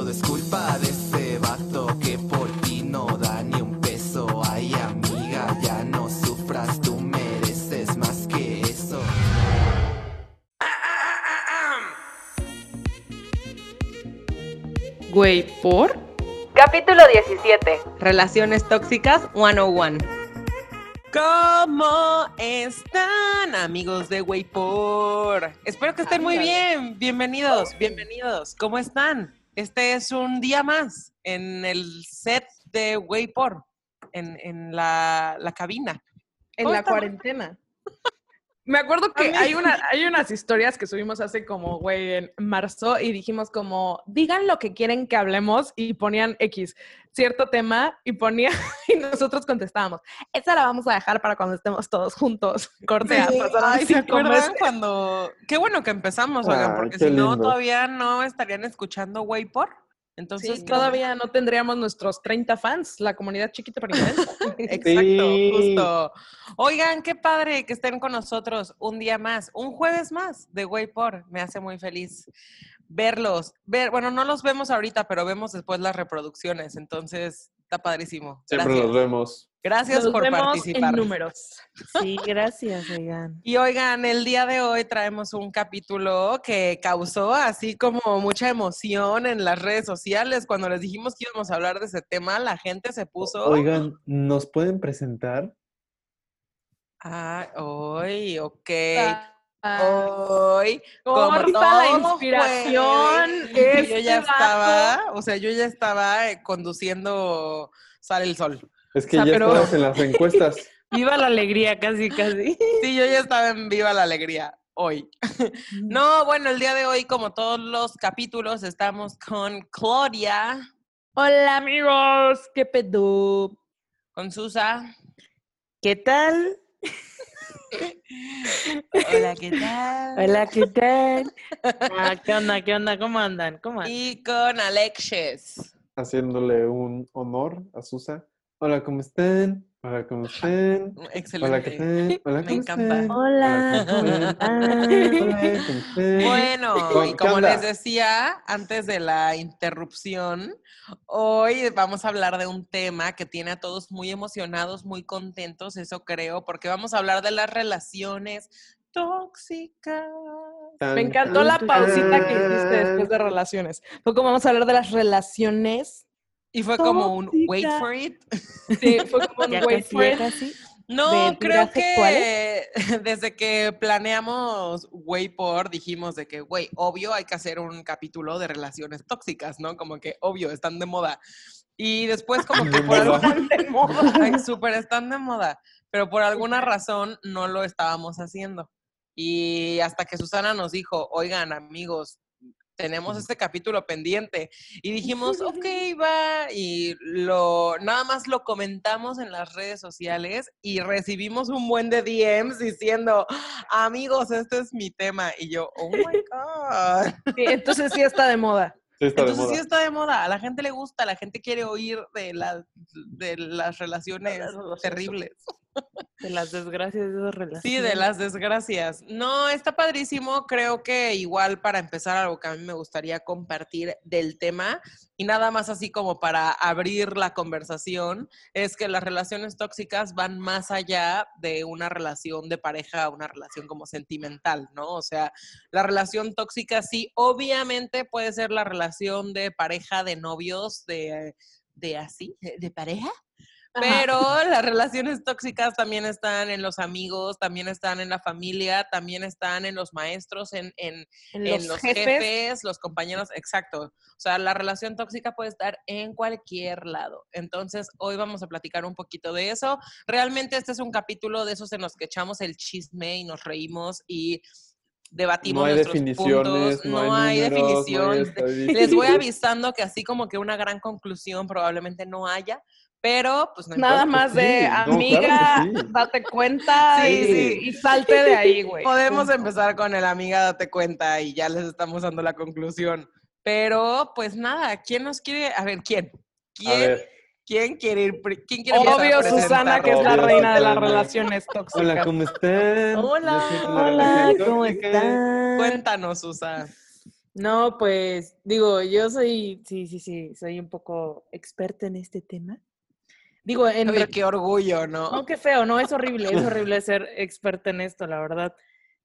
todo es culpa de ese vato que por ti no da ni un peso. Ay, amiga, ya no sufras, tú mereces más que eso. Güey, ¿por? Capítulo 17. Relaciones tóxicas 101. ¿Cómo están, amigos de Waypor? Espero que estén muy bien. Bienvenidos, bienvenidos. ¿Cómo están? Este es un día más en el set de Waypor, en, en la, la cabina. En ¿Cómo la cuarentena. Me acuerdo que hay, una, hay unas historias que subimos hace como, güey, en marzo y dijimos como, digan lo que quieren que hablemos y ponían X, cierto tema y ponía y nosotros contestábamos, esa la vamos a dejar para cuando estemos todos juntos. Corte a, pasaron Ay, ¿se acuerdan cuando...? Qué bueno que empezamos, oigan, porque si no, todavía no estarían escuchando Waypor. Entonces, Sí, todavía no tendríamos nuestros 30 fans, la comunidad chiquita pero intensa. Exacto, Sí. justo. Oigan, qué padre que estén con nosotros un día más, un jueves más de Waypor. Me hace muy feliz verlos. Ver, bueno, no los vemos ahorita, pero vemos después las reproducciones. Entonces, está padrísimo. Siempre Gracias. nos vemos. Gracias Nos por vemos participar. en números. Sí, gracias, oigan. Y oigan, el día de hoy traemos un capítulo que causó así como mucha emoción en las redes sociales. Cuando les dijimos que íbamos a hablar de ese tema, la gente se puso. Oigan, ¿nos pueden presentar? Ah, hoy, ok. Ah, Hoy, corta la inspiración. yo este ya vato. estaba, o sea, yo ya estaba eh, conduciendo Sale el Sol. Es que O sea, ya pero- estamos en las encuestas. Viva la alegría, casi, casi. Sí, yo ya estaba en Viva la Alegría hoy. No, bueno, el día de hoy, como todos los capítulos, estamos con Claudia, Hola amigos, qué pedo. con Susa. ¿Qué tal? Hola, ¿qué tal? Hola, ¿qué tal? Ah, ¿Qué onda? ¿Qué onda? ¿Cómo andan? ¿Cómo andan? Y con Alexis. Haciéndole un honor a Susa. Hola, ¿cómo están? Hola, ¿cómo están? Hola, ¿qué Excelente. tal? Hola, Me ¿cómo encanta. están? Hola. Hola, ¿cómo están? Bueno, y ¿Qué como les decía antes de la interrupción, hoy vamos a hablar de un tema que tiene a todos muy emocionados, muy contentos, eso creo, porque vamos a hablar de las relaciones tóxicas. Tan, Me encantó la tan, pausita que hiciste después de relaciones. Fue como vamos a hablar de las relaciones. Y fue como un wait for it. Sí, fue como un wait for it. No, ¿De creo que desde que planeamos Waypor dijimos de que, güey, obvio hay que hacer un capítulo de relaciones tóxicas, ¿no? Como que, obvio, están de moda. Y después como que por ay, súper están de moda, pero por alguna razón no lo estábamos haciendo. Y hasta que Susana nos dijo, oigan, amigos, tenemos este capítulo pendiente. Y dijimos, ok, va. Y lo, nada más lo comentamos en las redes sociales y recibimos un buen de DMs diciendo, amigos, este es mi tema. Y yo, oh my God. Sí, entonces sí está de moda. Sí, está de Entonces moda. sí está de moda, a la gente le gusta, la gente quiere oír de, la, de las relaciones Las relaciones terribles. De las desgracias de esas relaciones. Sí, de las desgracias. No, está padrísimo. Creo que igual para empezar algo que a mí me gustaría compartir del tema y nada más así como para abrir la conversación, es que las relaciones tóxicas van más allá de una relación de pareja, una relación como sentimental, ¿no? O sea, la relación tóxica sí, obviamente puede ser la relación de pareja, de novios, de, de así, de- de pareja. Pero las relaciones tóxicas también están en los amigos, también están en la familia, también están en los maestros, en, en, En en los, los jefes. jefes, los compañeros, exacto. O sea, la relación tóxica puede estar en cualquier lado. Entonces, hoy vamos a platicar un poquito de eso. Realmente este es un capítulo de esos en los que echamos el chisme y nos reímos y debatimos No hay nuestros definiciones, puntos. no, hay, números, definición. No hay. Les voy avisando que así como que una gran conclusión probablemente no haya, pero pues no Nada más de no, claro amiga, sí. date cuenta Sí, y, sí. y salte de ahí, güey. Podemos Punto. empezar con el amiga, date cuenta y ya les estamos dando la conclusión. Pero pues nada, ¿quién nos quiere? A ver, ¿quién? ¿Quién, ver, ¿quién quiere ir? ¿Quién quiere Obvio, Susana, que es la Obvio, reina de las Susana. relaciones tóxicas. hola, ¿cómo están? Hola, hola, ¿cómo están? Cuéntanos, Susa. No, pues digo, yo soy, sí, sí, sí, soy un poco experta en este tema. Digo, en Oye, qué orgullo, ¿no? no, qué feo, no, es horrible, es horrible ser experta en esto, la verdad.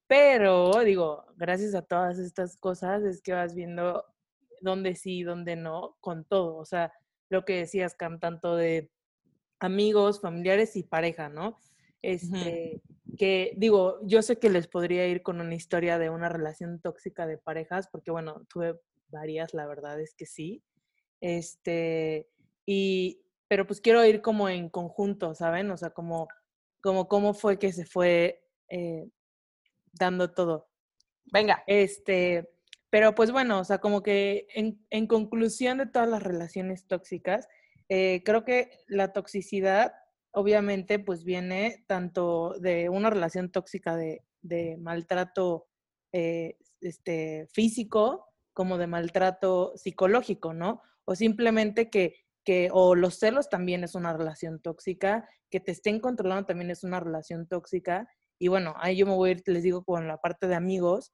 Pero, digo, gracias a todas estas cosas es que vas viendo dónde sí dónde no, con todo. O sea, lo que decías, Cam, tanto de amigos, familiares y pareja, ¿no? Este, que digo, yo sé que les podría ir con una historia de una relación tóxica de parejas, porque bueno, tuve varias, la verdad es que sí. Este, y, pero pues quiero ir como en conjunto, ¿saben? O sea, como, como cómo fue que se fue eh, dando todo. Venga. Este, pero pues bueno, o sea, como que en, en conclusión de todas las relaciones tóxicas, eh, creo que la toxicidad obviamente pues viene tanto de una relación tóxica de, de maltrato eh, este, físico como de maltrato psicológico, ¿no? O simplemente que, que, o los celos también es una relación tóxica, que te estén controlando también es una relación tóxica. Y bueno, ahí yo me voy a ir, les digo, con la parte de amigos.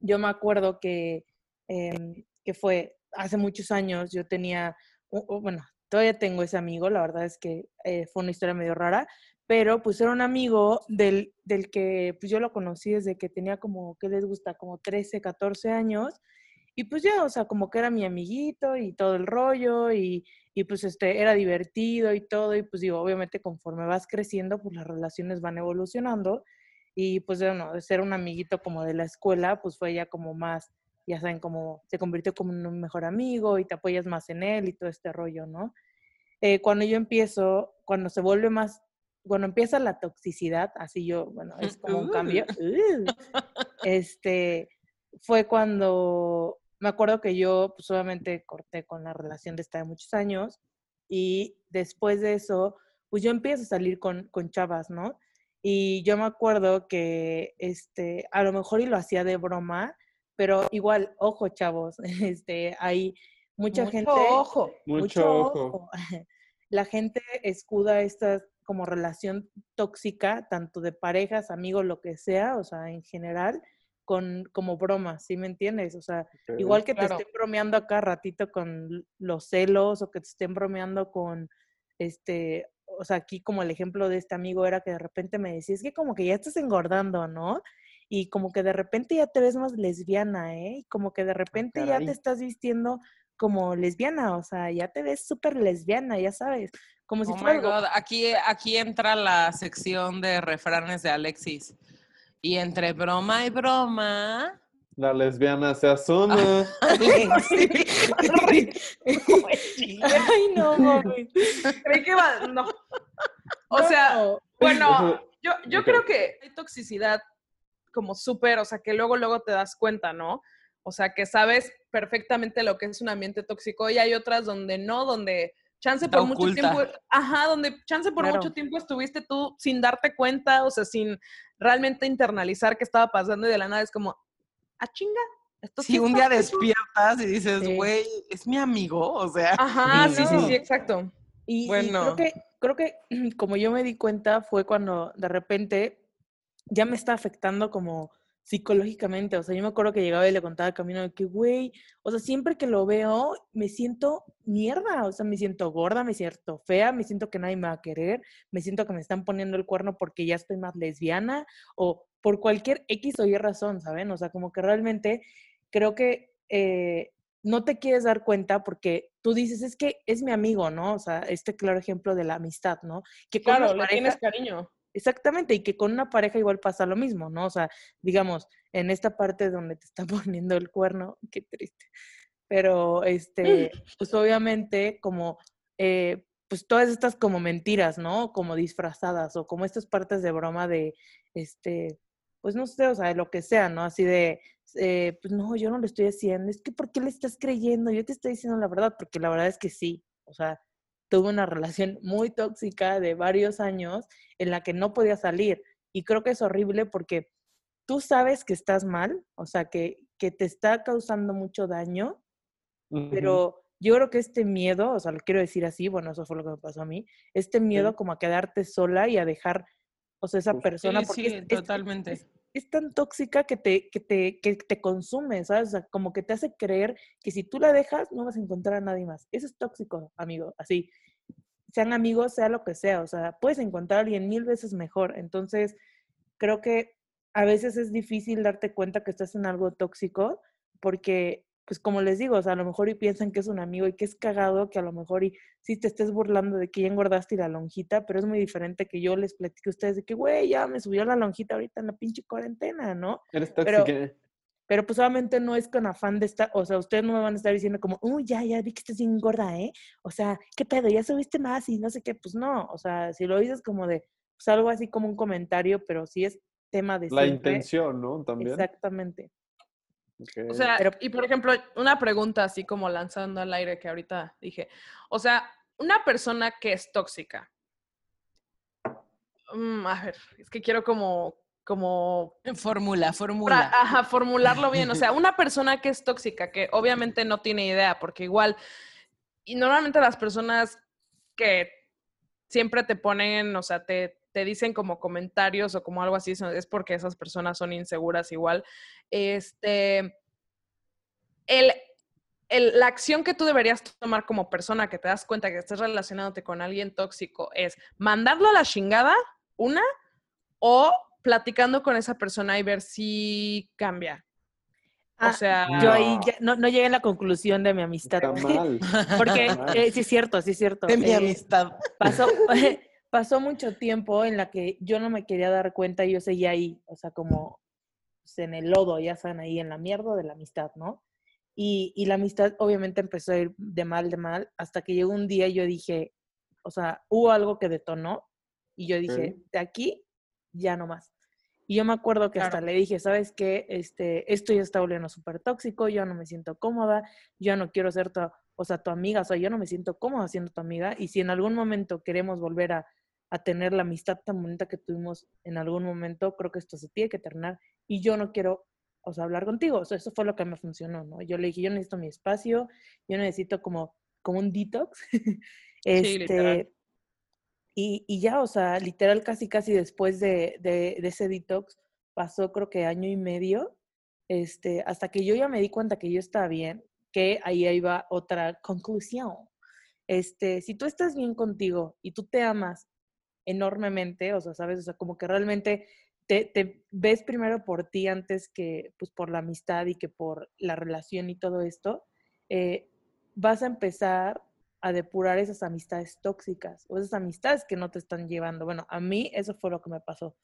Yo me acuerdo que, eh, que fue hace muchos años, yo tenía, bueno, todavía tengo ese amigo, la verdad es que eh, fue una historia medio rara, pero pues era un amigo del, del que pues yo lo conocí desde que tenía como, ¿qué les gusta? Como 13, 14 años. Y pues ya, o sea, como que era mi amiguito y todo el rollo y, y pues este, era divertido y todo. Y pues digo, obviamente conforme vas creciendo, pues las relaciones van evolucionando. Y pues bueno, de ser un amiguito como de la escuela, pues fue ya como más, ya saben, como se convirtió como en un mejor amigo y te apoyas más en él y todo este rollo, ¿no? Eh, cuando yo empiezo, cuando se vuelve más, cuando empieza la toxicidad, así yo, bueno, es como un cambio. uh, este, fue cuando me acuerdo que yo pues obviamente corté con la relación de esta de muchos años y después de eso, pues yo empiezo a salir con, con chavas, ¿no? Y yo me acuerdo que este, a lo mejor y lo hacía de broma, pero igual, ojo, chavos, este, hay mucha Mucho gente. ojo. Mucho ojo. La gente escuda esta como relación tóxica, tanto de parejas, amigos, lo que sea, o sea, en general, con como broma, ¿sí me entiendes? O sea, igual que Claro. te estén bromeando acá ratito con los celos o que te estén bromeando con este, o sea, aquí como el ejemplo de este amigo era que de repente me decía, es que como que ya estás engordando, ¿no? Y como que de repente ya te ves más lesbiana, ¿eh? Y como que de repente ya te estás vistiendo como lesbiana, o sea, ya te ves súper lesbiana, ya sabes, como si Oh fuera my God, aquí, aquí entra la sección de refranes de Alexis. Y entre broma y broma, La lesbiana se asoma. Ay, no, mami. Creí que iba. No. O sea, No. bueno, yo, yo creo que hay toxicidad como súper, o sea, que luego, luego te das cuenta, ¿no? O sea, que sabes perfectamente lo que es un ambiente tóxico y hay otras donde no, donde chance por mucho oculta. tiempo, ajá, donde chance por Claro. mucho tiempo estuviste tú sin darte cuenta, o sea, sin realmente internalizar qué estaba pasando y de la nada es como, ah, chinga. Esto Si sí un día pasando". despiertas y dices, Sí. güey, es mi amigo, o sea, Ajá, Sí, sí, sí, exacto. Y, y Bueno. creo que, creo que como yo me di cuenta fue cuando de repente ya me está afectando como psicológicamente. O sea, yo me acuerdo que llegaba y le contaba camino de que, güey, o sea, siempre que lo veo me siento mierda. O sea, me siento gorda, me siento fea, me siento que nadie me va a querer, me siento que me están poniendo el cuerno porque ya estoy más lesbiana o por cualquier X o Y razón, ¿saben? O sea, como que realmente creo que eh, no te quieres dar cuenta porque tú dices, es que es mi amigo, ¿no? O sea, este claro ejemplo de la amistad, ¿no? Que Claro, le tienes cariño. Exactamente, y que con una pareja igual pasa lo mismo, ¿no? O sea, digamos, en esta parte donde te está poniendo el cuerno, qué triste. Pero, este, pues obviamente como, eh, pues todas estas como mentiras, ¿no? Como disfrazadas o como estas partes de broma de, este, pues no sé, o sea, de lo que sea, ¿no? Así de, eh, pues no, yo no lo estoy haciendo, es que ¿por qué le estás creyendo? Yo te estoy diciendo la verdad, porque la verdad es que sí, o sea, tuve una relación muy tóxica de varios años en la que no podía salir y creo que es horrible porque tú sabes que estás mal, o sea, que, que te está causando mucho daño, pero yo creo que este miedo, o sea, lo quiero decir así, bueno, eso fue lo que me pasó a mí, este miedo como a quedarte sola y a dejar, o sea, esa persona, Sí, porque sí, es- totalmente. es- es tan tóxica que te, que te, que te consume, ¿sabes? O sea, como que te hace creer que si tú la dejas, no vas a encontrar a nadie más. Eso es tóxico, amigo, así. Sean amigos, sea lo que sea, o sea, puedes encontrar a alguien mil veces mejor. Entonces, creo que a veces es difícil darte cuenta que estás en algo tóxico porque pues como les digo, o sea, a lo mejor y piensan que es un amigo y que es cagado, que a lo mejor y sí te estés burlando de que ya engordaste y la lonjita, pero es muy diferente que yo les platique a ustedes de que, güey, ya me subió la lonjita ahorita en la pinche cuarentena, ¿no? Eres Pero-. Pero pues obviamente no es con afán de estar, o sea, ustedes no me van a estar diciendo como, uy, ya, ya vi que estás bien gorda, ¿eh? O sea, ¿qué pedo? Ya subiste más y no sé qué, pues no, o sea, si lo dices como de, pues algo así como un comentario, pero si es tema de La siempre, intención, ¿no? También. Exactamente. O sea, Pero- y por ejemplo, una pregunta así como lanzando al aire que ahorita dije. O sea, una persona que es tóxica. Mm, a ver, es que quiero como, como Fórmula, fórmula. ajá, formularlo bien. O sea, una persona que es tóxica, que obviamente no tiene idea, porque igual, y normalmente las personas que siempre te ponen, o sea, te, te dicen como comentarios o como algo así, es porque esas personas son inseguras igual. Este, el, el- la acción que tú deberías tomar como persona que te das cuenta que estás relacionándote con alguien tóxico es mandarlo a la chingada, una, o platicando con esa persona y ver si cambia. O Ah, sea, Yo ahí No. ya no, no llegué a la conclusión de mi amistad. Está mal. Porque Mal. eh, sí es cierto, sí es cierto. De mi eh, amistad. pasó, pasó mucho tiempo en la que yo no me quería dar cuenta y yo seguía ahí, o sea, como pues, en el lodo, ya saben, ahí en la mierda de la amistad, ¿no? Y, y la amistad obviamente empezó a ir de mal, de mal, hasta que llegó un día y yo dije, o sea, hubo algo que detonó y yo dije, de aquí ya no más. Y yo me acuerdo que hasta Claro. le dije, ¿sabes qué? Este, esto ya está volviendo súper tóxico, yo no me siento cómoda, yo no quiero ser tu, o sea, tu amiga, o sea, yo no me siento cómoda siendo tu amiga. Y si en algún momento queremos volver a, a tener la amistad tan bonita que tuvimos en algún momento, creo que esto se tiene que terminar y yo no quiero, o sea, hablar contigo. O sea, eso fue lo que me funcionó, ¿no? Yo le dije, yo necesito mi espacio, yo necesito como, como un detox. este, y, y ya, o sea, literal, casi, casi después de, de, de ese detox, pasó creo que año y medio, este, hasta que yo ya me di cuenta que yo estaba bien, que ahí iba otra conclusión. Este, si tú estás bien contigo y tú te amas enormemente, o sea, sabes, o sea, como que realmente te, ves primero por ti antes que pues por la amistad y que por la relación y todo esto, eh, vas a empezar a depurar esas amistades tóxicas o esas amistades que no te están llevando. Bueno, a mí eso fue lo que me pasó.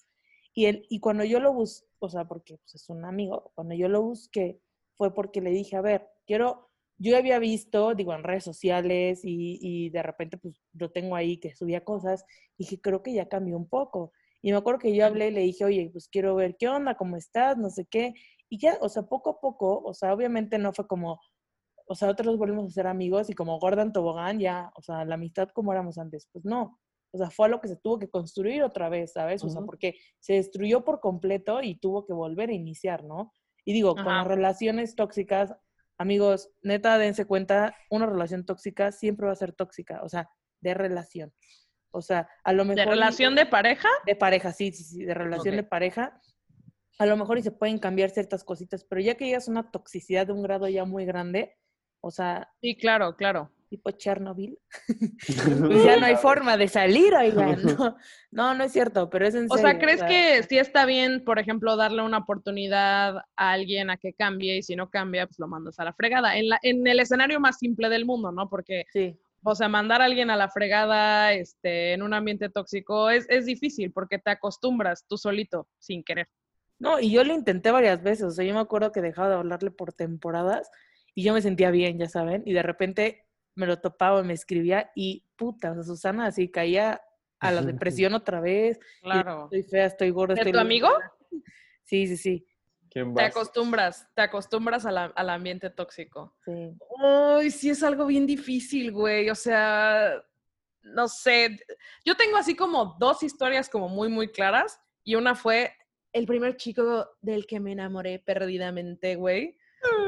Y, él, y cuando yo lo busqué, o sea, porque pues, es un amigo, cuando yo lo busqué fue porque le dije, a ver, quiero, yo había visto, digo, en redes sociales y, y de repente pues lo tengo ahí que subía cosas y dije, creo que ya cambió un poco. Y me acuerdo que yo hablé y le dije, oye, pues quiero ver qué onda, cómo estás, no sé qué. Y ya, o sea, poco a poco, o sea, obviamente no fue como, o sea, otros volvimos a ser amigos y como Gordon Tobogán ya, o sea, la amistad como éramos antes, pues no. O sea, fue algo que se tuvo que construir otra vez, ¿sabes? O sea, porque se destruyó por completo y tuvo que volver a iniciar, ¿no? Y digo, con las relaciones tóxicas, amigos, neta, dense cuenta, una relación tóxica siempre va a ser tóxica, o sea, de relación. O sea, a lo mejor... ¿De relación de pareja? de pareja, sí, sí, sí, de relación de pareja. A lo mejor y se pueden cambiar ciertas cositas, pero ya que llegas a una toxicidad de un grado ya muy grande, o sea, Sí, claro, claro. Tipo Chernobyl, pues ya no hay forma de salir, oigan. No, no, no es cierto, pero es en O serio. sea, ¿crees que sí está bien, por ejemplo, darle una oportunidad a alguien a que cambie y si no cambia, pues lo mandas a la fregada? En, la, en el escenario más simple del mundo, ¿no? Porque, Sí, o sea, mandar a alguien a la fregada este, en un ambiente tóxico es, es difícil porque te acostumbras tú solito, sin querer. no, y yo lo intenté varias veces, o sea, yo me acuerdo que dejaba de hablarle por temporadas y yo me sentía bien, ya saben, y de repente me lo topaba, me escribía y puta, o sea, Susana así caía a la depresión otra vez, Claro. Estoy fea, estoy gorda. ¿De estoy tu amigo? Sí, sí, sí. ¿Quién Te acostumbras, te acostumbras a la- al ambiente tóxico. sí. Uy, sí es algo bien difícil, güey. O sea, no sé. Yo tengo así como dos historias como muy, muy claras. Y una fue el primer chico del que me enamoré perdidamente, güey.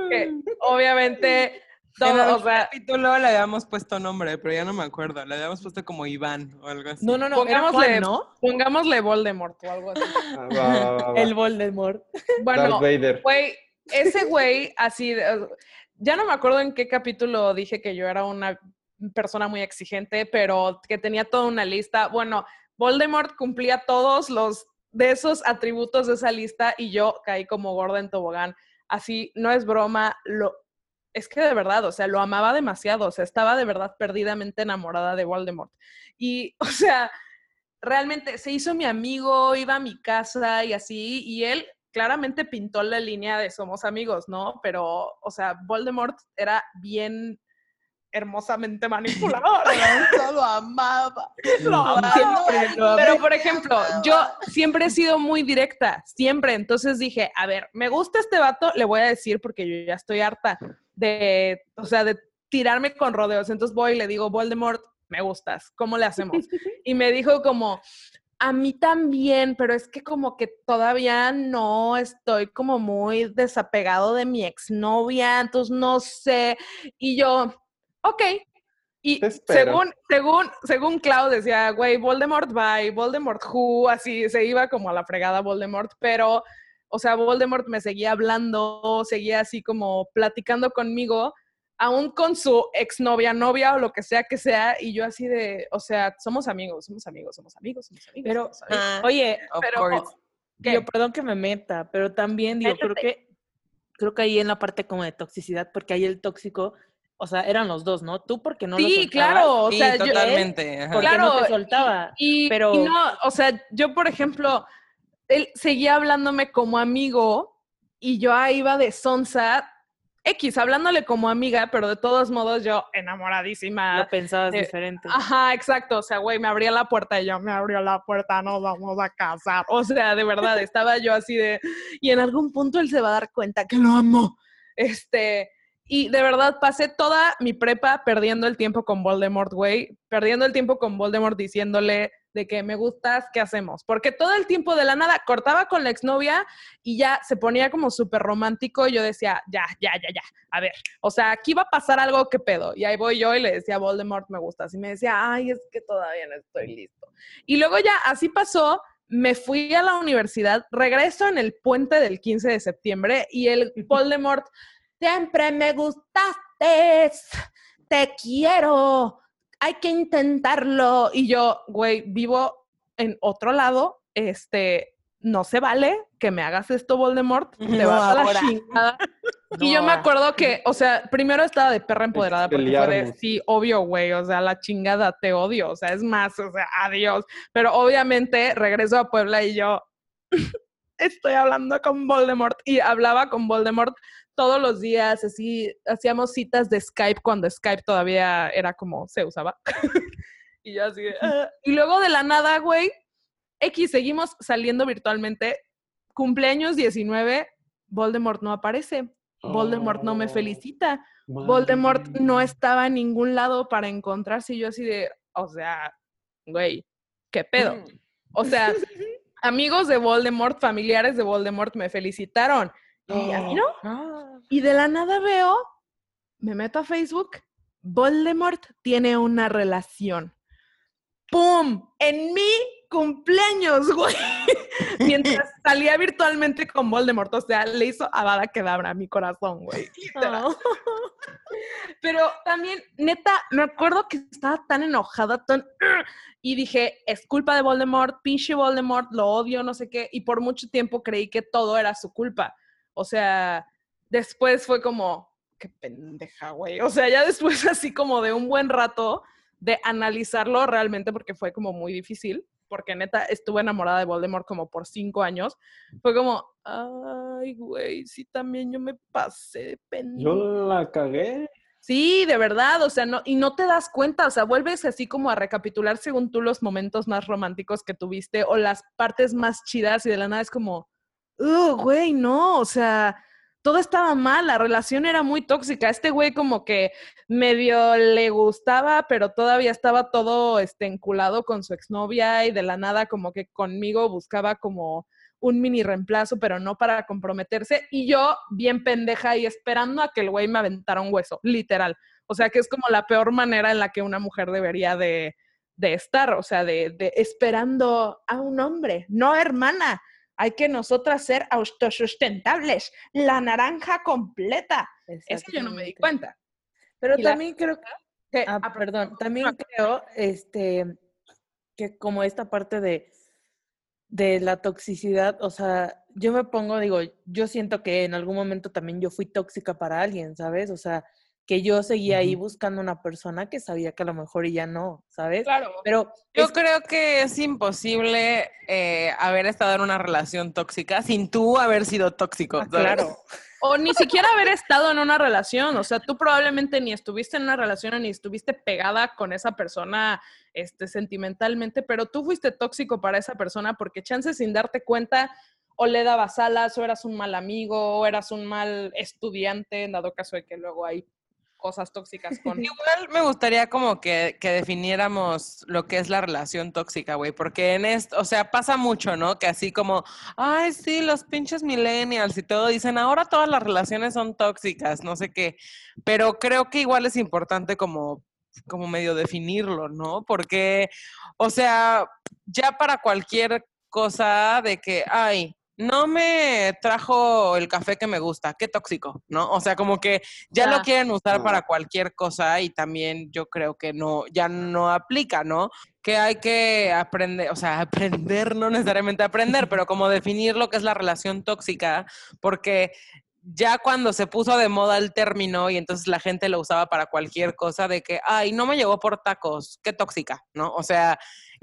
Que obviamente Todo, en o algún sea, capítulo le habíamos puesto nombre, pero ya no me acuerdo. Le habíamos puesto como Iván o algo así. No, no, no, Pongámosle- Juan, ¿no? pongámosle Voldemort o algo así. Ah, va, va, va, va. El Voldemort. Bueno, Darth Vader. güey, ese güey así, de- ya no me acuerdo en qué capítulo dije que yo era una persona muy exigente, pero que tenía toda una lista. Bueno, Voldemort cumplía todos los de esos atributos de esa lista y yo caí como gorda en tobogán. Así, no es broma, lo es que de verdad, o sea, lo amaba demasiado, o sea, estaba de verdad perdidamente enamorada de Voldemort. Y, o sea, realmente se hizo mi amigo, iba a mi casa y así, y él claramente pintó la línea de somos amigos, ¿no? Pero, o sea, Voldemort era bien hermosamente manipulador. lo amaba. Lo amaba. Siempre lo. Pero, por ejemplo, yo siempre he sido muy directa, siempre. Entonces dije, a ver, me gusta este vato, le voy a decir porque yo ya estoy harta de, o sea, de tirarme con rodeos. Entonces voy y le digo, Voldemort, me gustas, ¿cómo le hacemos? Y me dijo como, a mí también, pero es que como que todavía no estoy como muy desapegado de mi exnovia, entonces no sé. Y yo, ok. Y según, según, según Clau decía, güey, Voldemort bye, Voldemort who, así se iba como a la fregada Voldemort, pero, o sea, Voldemort me seguía hablando, seguía así como platicando conmigo, aún con su exnovia, novia o lo que sea que sea, y yo así de, o sea, somos amigos, somos amigos, somos amigos, somos amigos. Pero, somos amigos. Ah, Oye, pero- digo, perdón que me meta, pero también digo, creo que creo que ahí en la parte como de toxicidad, porque ahí el tóxico, o sea, eran los dos, ¿no? Tú porque no lo sí, soltabas, claro, o Sí, sea, yo, totalmente. porque Claro, no te soltaba. Y, Pero- y no, o sea, yo, por ejemplo, él seguía hablándome como amigo y yo ahí iba de sonsa, X, hablándole como amiga, pero de todos modos yo enamoradísima. Lo pensabas eh, diferente. Ajá, exacto. O sea, güey, me abría la puerta y yo me abrió la puerta, nos vamos a casar. O sea, de verdad, estaba yo así de. Y en algún punto él se va a dar cuenta que lo amo. Este. Y de verdad pasé toda mi prepa perdiendo el tiempo con Voldemort, güey. Perdiendo el tiempo con Voldemort diciéndole de que me gustas, ¿qué hacemos? Porque todo el tiempo de la nada cortaba con la exnovia y ya se ponía como súper romántico y yo decía, ya, ya, ya, ya, a ver, o sea, aquí va a pasar algo, ¿qué pedo? Y ahí voy yo y le decía, Voldemort, me gustas. Y me decía, ay, es que todavía no estoy listo. Y luego ya así pasó, me fui a la universidad, regreso en el puente del 15 de septiembre y el Voldemort, siempre me gustaste, te quiero, hay que intentarlo. Y yo, güey, vivo en otro lado, este, no se vale que me hagas esto, Voldemort, te No vas a la chingada. Y yo me acuerdo que, o sea, primero estaba de perra empoderada porque fue de, sí, obvio, güey, o sea, la chingada, te odio, o sea, es más, o sea, adiós. Pero obviamente regreso a Puebla y yo estoy hablando con Voldemort y hablaba con Voldemort todos los días, así, hacíamos citas de Skype cuando Skype todavía era como se usaba. y yo así, de, "Ah". y luego de la nada, güey, X, seguimos saliendo virtualmente, cumpleaños 19, Voldemort no aparece. Voldemort no me Oh, felicita. Voldemort no estaba en ningún lado para encontrarse. Y yo así de, o sea, güey, ¿qué pedo? Mm. O sea, amigos de Voldemort, familiares de Voldemort me felicitaron. Y a mí no. Y de la nada veo, me meto a Facebook, Voldemort tiene una relación. ¡Pum! En mi cumpleaños, güey. Mientras salía virtualmente con Voldemort. O sea, le hizo Avada Kedavra a mi corazón, güey. No. Pero también, neta, me acuerdo que estaba tan enojada, tan... Y dije, es culpa de Voldemort, pinche Voldemort, lo odio, no sé qué. Y por mucho tiempo creí que todo era su culpa. O sea, después fue como, qué pendeja, güey. O sea, ya después así como de un buen rato de analizarlo realmente, porque fue como muy difícil, porque neta estuve enamorada de Voldemort como por cinco años. Fue como, ay, güey, sí, también yo me pasé de pendeja. Yo la cagué. Sí, de verdad, o sea, no, y no te das cuenta, o sea, vuelves así como a recapitular según tú los momentos más románticos que tuviste o las partes más chidas y de la nada es como, uh, güey, no, o sea, todo estaba mal, la relación era muy tóxica, este güey como que medio le gustaba, pero todavía estaba todo este, enculado con su exnovia y de la nada como que conmigo buscaba como un mini reemplazo, pero no para comprometerse. Y yo, bien pendeja y esperando a que el güey me aventara un hueso, literal. O sea, que es como la peor manera en la que una mujer debería de, de estar, o sea, de, de esperando a un hombre, no hermana. Hay que nosotras ser autosustentables, la naranja completa. Eso yo no me di cuenta. Pero Y la- también creo Que- Ah, ah, perdón. También creo, este, que como esta parte de, de la toxicidad, o sea, yo me pongo, digo, yo siento que en algún momento también yo fui tóxica para alguien, ¿sabes? O sea, que yo seguía ahí buscando una persona que sabía que a lo mejor ya no, ¿sabes? Claro. Pero Yo es- creo que es imposible eh, haber estado en una relación tóxica sin tú haber sido tóxico. ah, claro. O ni siquiera haber estado en una relación. O sea, tú probablemente ni estuviste en una relación ni estuviste pegada con esa persona este, sentimentalmente, pero tú fuiste tóxico para esa persona porque chances sin darte cuenta o le dabas alas o eras un mal amigo o eras un mal estudiante, en dado caso de que luego hay cosas tóxicas con... Igual me gustaría como que, que definiéramos lo que es la relación tóxica, güey, porque en esto, o sea, pasa mucho, ¿no? Que así como, ay, sí, los pinches millennials y todo, dicen, ahora todas las relaciones son tóxicas, no sé qué, pero creo que igual es importante como, como medio definirlo, ¿no? Porque, o sea, ya para cualquier cosa de que, ay, no me trajo el café que me gusta, qué tóxico, ¿no? O sea, como que ya lo quieren usar No. para cualquier cosa y también yo creo que no, ya no aplica, ¿no? Que hay que aprender, o sea, aprender, no necesariamente aprender, pero como definir lo que es la relación tóxica, porque ya cuando se puso de moda el término y entonces la gente lo usaba para cualquier cosa de que, ay, no me llevó por tacos, qué tóxica, ¿no? O sea,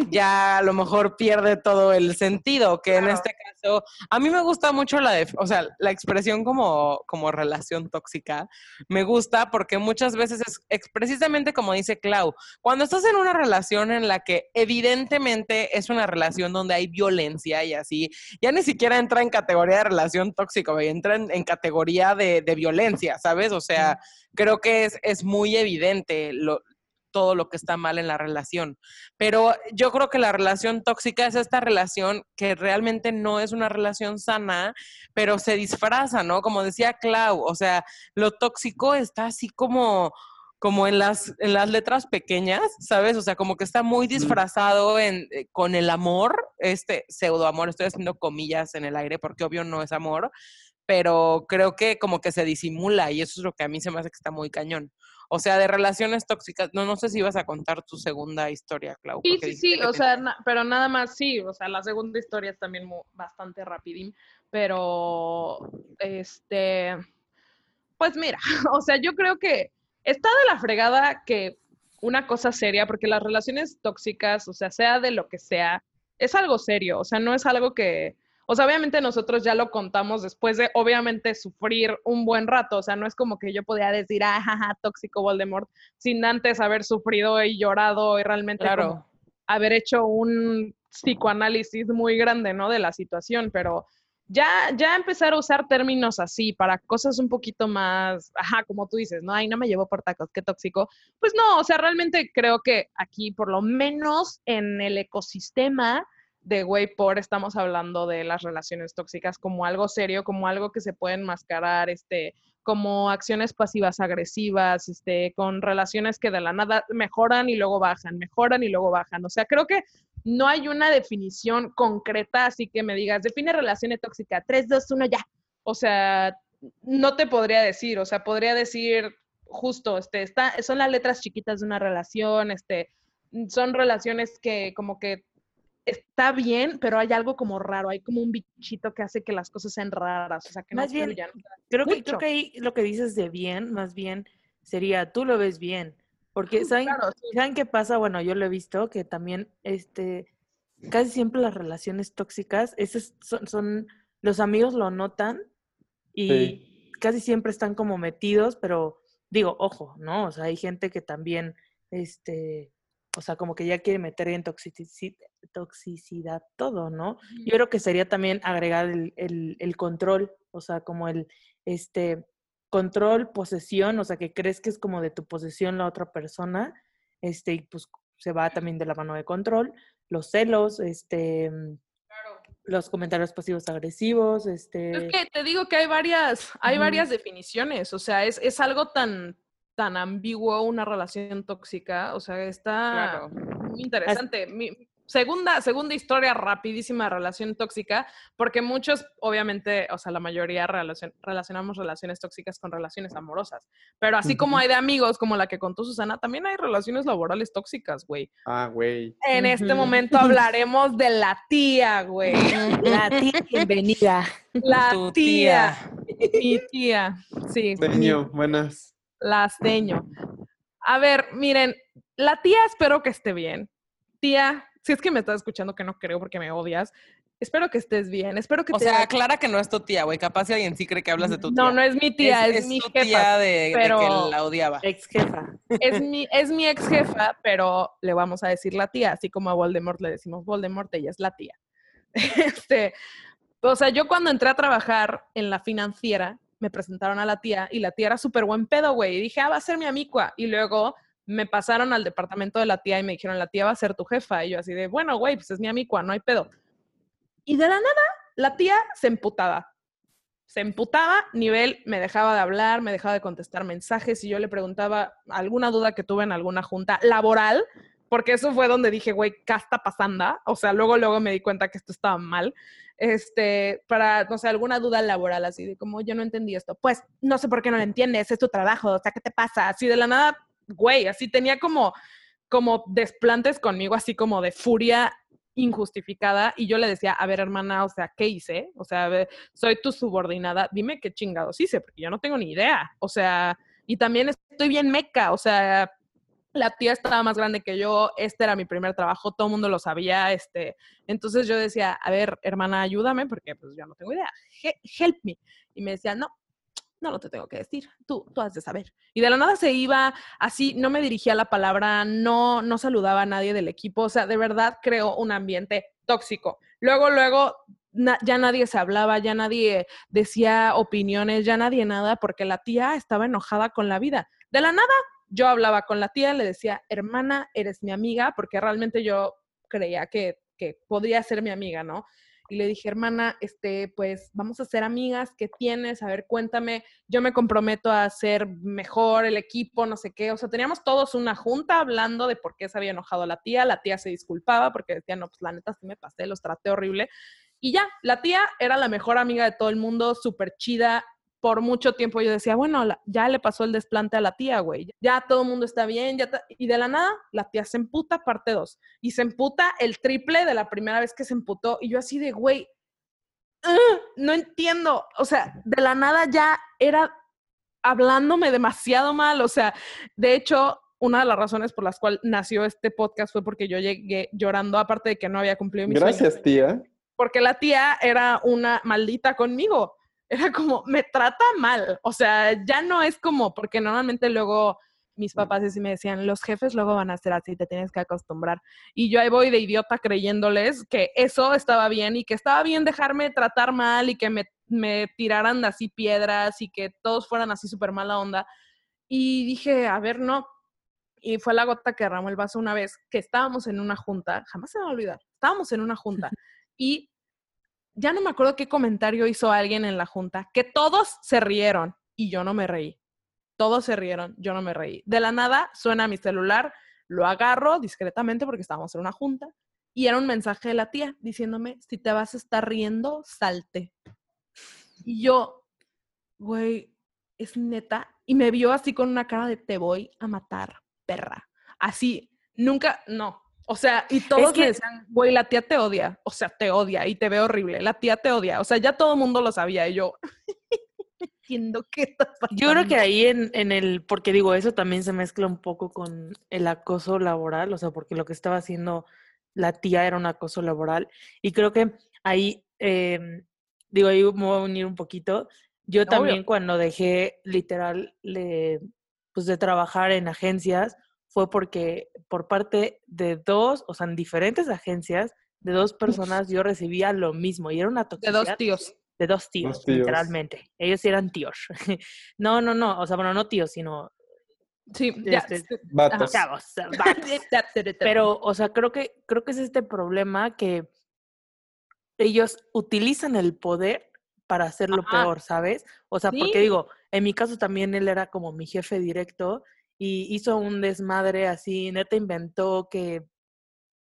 ya a lo mejor pierde todo el sentido, que en este caso, a mí me gusta mucho la, def- o sea, la expresión como, como relación tóxica, me gusta porque muchas veces es, es precisamente como dice Clau, cuando estás en una relación en la que evidentemente es una relación donde hay violencia y así, ya ni siquiera entra en categoría de relación tóxica, entra en, en categoría de, de violencia, ¿sabes? O sea, creo que es, es muy evidente lo, todo lo que está mal en la relación. Pero yo creo que la relación tóxica es esta relación que realmente no es una relación sana, pero se disfraza, ¿no? Como decía Clau, o sea, lo tóxico está así como como en las, en las letras pequeñas, ¿sabes? O sea, como que está muy disfrazado en, eh, con el amor, este pseudo amor, estoy haciendo comillas en el aire porque obvio no es amor, pero creo que como que se disimula y eso es lo que a mí se me hace que está muy cañón. O sea, de relaciones tóxicas, no, no sé si ibas a contar tu segunda historia, Clau. Sí, sí, sí, o te- sea, na- pero nada más sí, o sea, la segunda historia es también bastante rapidín, pero, este, pues mira, o sea, yo creo que está de la fregada que una cosa seria, porque las relaciones tóxicas, o sea, sea de lo que sea, es algo serio, o sea, no es algo que, o sea, obviamente nosotros ya lo contamos después de, obviamente, sufrir un buen rato, o sea, no es como que yo podía decir, ah, jaja, tóxico Voldemort, sin antes haber sufrido y llorado y realmente como haber hecho un psicoanálisis muy grande, ¿no? De la situación, pero ya, ya empezar a usar términos así para cosas un poquito más, ajá, como tú dices, ¿no? Ay, no me llevo por tacos, qué tóxico. Pues no, o sea, realmente creo que aquí, por lo menos en el ecosistema de Way por estamos hablando de las relaciones tóxicas como algo serio, como algo que se puede enmascarar, este, como acciones pasivas agresivas, este, con relaciones que de la nada mejoran y luego bajan, mejoran y luego bajan. O sea, creo que no hay una definición concreta, así que me digas, define relación tóxica, 3, 2, 1, ya. O sea, no te podría decir, o sea, podría decir justo, este, está, son las letras chiquitas de una relación, este, son relaciones que como que está bien, pero hay algo como raro, hay como un bichito que hace que las cosas sean raras, o sea, que Más no bien, fluyan. Creo que, Mucho. creo que ahí lo que dices de bien, más bien, sería tú lo ves bien. Porque, ¿saben, Claro, sí. ¿saben qué pasa? Bueno, yo lo he visto que también, este, casi siempre las relaciones tóxicas, esas son, son- los amigos lo notan y Sí. casi siempre están como metidos, pero digo, ojo, ¿no? O sea, hay gente que también, este, o sea, como que ya quiere meter en toxici- toxicidad todo, ¿no? Yo creo que sería también agregar el, el- el control, o sea, como el este control, posesión, o sea, que crees que es como de tu posesión la otra persona, este, y pues se va también de la mano de control, los celos, este, mm, los comentarios pasivos agresivos, este... Es que te digo que hay varias, hay varias definiciones, o sea, es, es algo tan, tan ambiguo una relación tóxica, o sea, está Claro. muy interesante. Mi segunda, segunda historia rapidísima de relación tóxica, porque muchos, obviamente, o sea, la mayoría relacion- relacionamos relaciones tóxicas con relaciones amorosas, pero así como hay de amigos, como la que contó Susana, también hay relaciones laborales tóxicas, güey. Ah, güey. En este momento hablaremos de la tía, güey. La tía bienvenida. La Tu tía. Mi tía. Sí. Señor, buenas. La asteño. A ver, miren, la tía espero que esté bien. Tía, si es que me estás escuchando, que no creo porque me odias, espero que estés bien. Espero que O te sea, aclara que no es tu tía, güey. Capaz si alguien sí cree que hablas de tu tía. No, no es mi tía, es, mi tu jefa. tía de, que la odiaba. Ex jefa. Es mi, es mi ex jefa, pero le vamos a decir la tía, así como a Voldemort le decimos Voldemort, ella es la tía. Este, o sea, yo cuando entré a trabajar en la financiera, me presentaron a la tía y la tía era súper buen pedo, güey. Y dije, ah, va a ser mi amicua. Y luego me pasaron al departamento de la tía y me dijeron, la tía va a ser tu jefa. Y yo así de, bueno, güey, pues es mi amicua, no hay pedo. Y de la nada, la tía se emputaba. Se emputaba, nivel, me dejaba de hablar, me dejaba de contestar mensajes y yo le preguntaba alguna duda que tuve en alguna junta laboral, porque eso fue donde dije, güey, ¿qué está pasando? O sea, luego, luego me di cuenta que esto estaba mal. Este, para, no sé, alguna duda laboral, así de como yo no entendí esto. Pues no sé por qué no lo entiendes, es tu trabajo, o sea, ¿qué te pasa? Así de la nada, güey, así tenía como, como desplantes conmigo, así como de furia injustificada y yo le decía, a ver, hermana, o sea, ¿qué hice? O sea, soy tu subordinada, dime qué chingados hice, porque yo no tengo ni idea. O sea, y también estoy bien meca, o sea, la tía estaba más grande que yo, este era mi primer trabajo, todo el mundo lo sabía, este, entonces yo decía, a ver, hermana, ayúdame, porque pues yo no tengo idea, He- help me. Y me decía, no, no, no te tengo que decir, tú, tú has de saber. Y de la nada se iba así, no me dirigía la palabra, no, no saludaba a nadie del equipo, o sea, de verdad creó un ambiente tóxico. Luego, luego, ya nadie se hablaba, ya nadie decía opiniones, ya nadie nada, porque la tía estaba enojada con la vida. De la nada, yo hablaba con la tía, le decía, hermana, eres mi amiga, porque realmente yo creía que, que podría ser mi amiga, ¿no? Y le dije, hermana, este, pues vamos a ser amigas, ¿qué tienes? A ver, cuéntame, yo me comprometo a hacer mejor el equipo, no sé qué. O sea, teníamos todos una junta hablando de por qué se había enojado la tía. La tía se disculpaba porque decía, no, pues la neta sí me pasé, los traté horrible. Y ya, la tía era la mejor amiga de todo el mundo, súper chida. Por mucho tiempo yo decía, bueno, la- ya le pasó el desplante a la tía, güey. Ya todo el mundo está bien, ya ta- y de la nada, la tía se emputa, parte dos. Y se emputa el triple de la primera vez que se emputó. Y yo así de, güey, no entiendo. O sea, de la nada ya era hablándome demasiado mal. O sea, de hecho, una de las razones por las cuales nació este podcast fue porque yo llegué llorando, aparte de que no había cumplido mi sueño Gracias, tía. porque la tía era una maldita conmigo. Era como, me trata mal. O sea, ya no es como, porque normalmente luego mis papás así me decían, los jefes luego van a ser así, te tienes que acostumbrar. Y yo ahí voy de idiota creyéndoles que eso estaba bien y que estaba bien dejarme tratar mal y que me, me tiraran así piedras y que todos fueran así súper mala onda. Y dije, a ver, no. Y fue la gota que derramó el vaso una vez que estábamos en una junta, jamás se me va a olvidar, estábamos en una junta y ya no me acuerdo qué comentario hizo alguien en la junta, que todos se rieron y yo no me reí. Todos se rieron, yo no me reí. De la nada suena mi celular, lo agarro discretamente porque estábamos en una junta y era un mensaje de la tía diciéndome, si te vas a estar riendo, salte. Y yo, güey, es neta. Y me vio así con una cara de te voy a matar, perra. Así, nunca, no. O sea, y todos que- me decían, güey, la tía te odia. O sea, te odia y te ve horrible. La tía te odia. O sea, ya todo el mundo lo sabía. Y yo, entiendo qué está pasando. Yo creo que ahí en, en el, porque digo, eso también se mezcla un poco con el acoso laboral, o sea, porque lo que estaba haciendo la tía era un acoso laboral. Y creo que ahí, em, digo, ahí me voy a unir un poquito. Yo también cuando dejé literal le- pues de trabajar en agencias fue porque por parte de dos, o sea, en diferentes agencias, de dos personas yo recibía lo mismo y era una de toxicidad dos tíos. de dos tíos, tíos. literalmente. Ellos eran tíos. no, no, no, o sea, bueno, no tíos, sino Sí, ya. Este, Vatos. chavos, vatos. Pero, o sea, creo que, creo que es este problema que ellos utilizan el poder para hacerlo Ajá. peor, ¿sabes? O sea, porque digo, en mi caso también él era como mi jefe directo y hizo un desmadre así, neta inventó que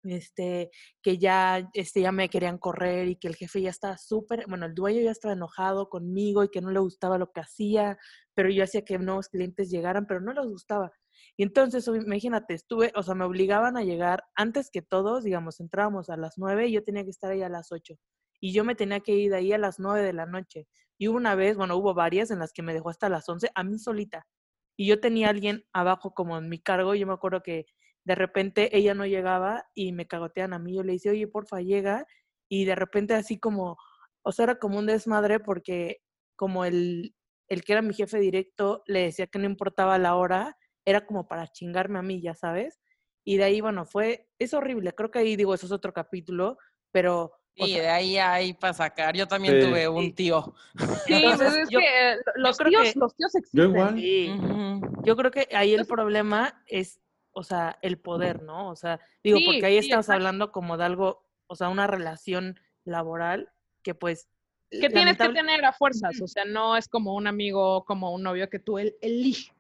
este que ya este ya me querían correr y que el jefe ya estaba súper, bueno, el dueño ya estaba enojado conmigo y que no le gustaba lo que hacía, pero yo hacía que nuevos clientes llegaran, pero no les gustaba. Y entonces, imagínate, estuve, o sea, me obligaban a llegar antes que todos, digamos, entrábamos a las nueve y yo tenía que estar ahí a las ocho. Y yo me tenía que ir de ahí a las nueve de la noche. Y hubo una vez, bueno, hubo varias en las que me dejó hasta las once a mí solita. Y yo tenía a alguien abajo como en mi cargo. Yo me acuerdo que de repente ella no llegaba y me cagotean a mí. Yo le decía, oye, porfa, llega. Y de repente así como, o sea, era como un desmadre porque como el, el que era mi jefe directo le decía que no importaba la hora, era como para chingarme a mí, ya sabes. Y de ahí, bueno, fue, es horrible. Creo que ahí digo, eso es otro capítulo, pero... Y sea, de ahí hay para sacar. Yo también Sí. tuve un Sí. tío. Sí, Entonces, pues es yo- que eh, los tíos, que- los tíos Yo existen. igual. sí. Ujú. Yo creo que ahí el problema es, o sea, el poder, ¿no? O sea, digo, Sí, porque ahí sí, estamos exacto. hablando como de algo, o sea, una relación laboral que pues... Que tienes que tener a fuerzas, o sea, no es como un amigo, como un novio que tú el- eliges.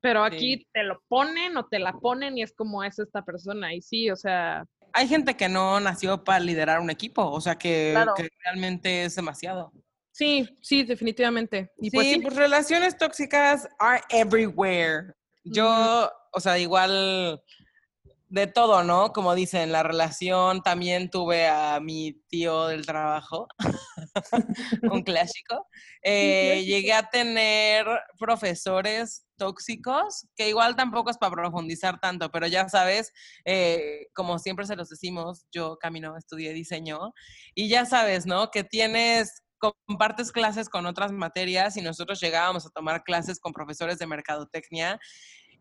Pero aquí Sí. te lo ponen o te la ponen y es como es esta persona. Y sí, o sea, Hay gente que no nació para liderar un equipo, o sea que, Claro. que realmente es demasiado. sí, sí, definitivamente. Y sí, pues sí, pues relaciones tóxicas are everywhere. Yo, o sea, igual de todo, ¿no? Como dicen, la relación también tuve a mi tío del trabajo, un clásico. Eh, llegué a tener profesores tóxicos, que igual tampoco es para profundizar tanto, pero ya sabes, eh, como siempre se los decimos, yo camino, estudié diseño, y ya sabes, ¿no? Que tienes compartes clases con otras materias y nosotros llegábamos a tomar clases con profesores de mercadotecnia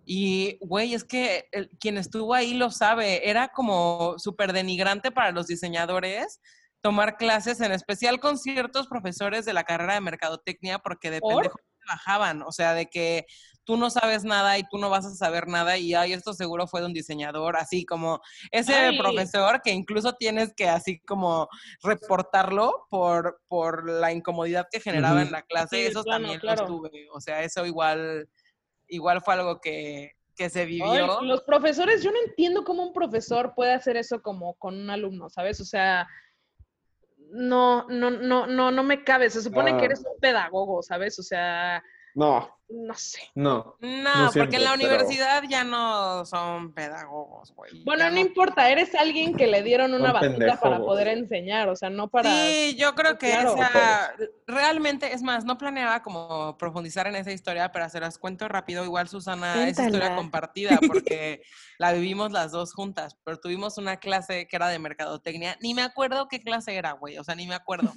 y, güey, es que el- quien estuvo ahí lo sabe, era como súper denigrante para los diseñadores tomar clases, en especial con ciertos profesores de la carrera de mercadotecnia, porque de ¿Por? pendejo te bajaban, o sea, de que tú no sabes nada y tú no vas a saber nada y, ay, esto seguro fue de un diseñador, así como ese Ay. profesor que incluso tienes que así como reportarlo por, por la incomodidad que generaba en la clase, Sí, eso claro, también claro. los tuve, o sea, eso igual, igual fue algo que, que se ay, vivió. los profesores, yo no entiendo cómo un profesor puede hacer eso como con un alumno, ¿sabes? O sea, no, no, no, no, no me cabe. Se supone Ah. que eres un pedagogo, ¿sabes? O sea, No, no sé. no. No, porque en la pero- universidad ya no son pedagogos, güey. Bueno, no importa, eres alguien que le dieron una batuta para poder enseñar, o sea, no para... Sí, yo creo que Claro. esa, realmente, es más, no planeaba como profundizar en esa historia, pero se las cuento rápido. Igual, Susana, es historia Cuéntala. compartida porque la vivimos las dos juntas, pero tuvimos una clase que era de mercadotecnia. Ni me acuerdo qué clase era, güey, o sea, ni me acuerdo.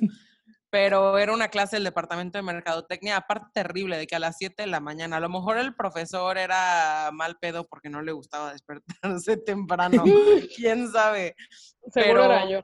Pero era una clase del departamento de mercadotecnia, aparte terrible, de que a las 7 de la mañana, a lo mejor el profesor era mal pedo porque no le gustaba despertarse temprano, quién sabe. Seguro era pero- yo.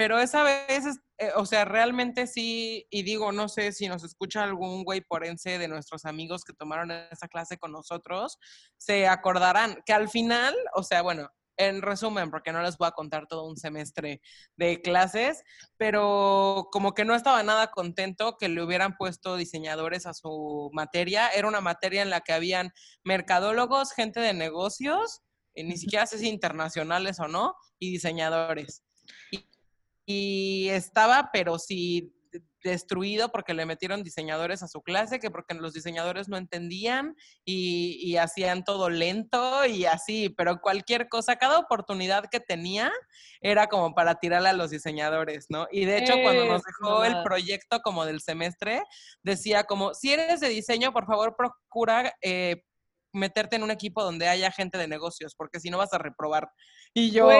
Pero esa vez, eh, o sea, realmente sí, y digo, no sé si nos escucha algún güey porense de nuestros amigos que tomaron esa clase con nosotros, se acordarán que al final, o sea, bueno, en resumen, porque no les voy a contar todo un semestre de clases, pero como que no estaba nada contento que le hubieran puesto diseñadores a su materia. Era una materia en la que habían mercadólogos, gente de negocios, eh, ni siquiera sé si internacionales o no, y diseñadores y estaba, pero sí destruido porque le metieron diseñadores a su clase, que porque los diseñadores no entendían y, y hacían todo lento y así, pero cualquier cosa, cada oportunidad que tenía era como para tirarle a los diseñadores, ¿no? Y de hecho, cuando nos dejó el proyecto como del semestre, decía como, si eres de diseño, por favor, procura... eh, meterte en un equipo donde haya gente de negocios, porque si no vas a reprobar. Y yo,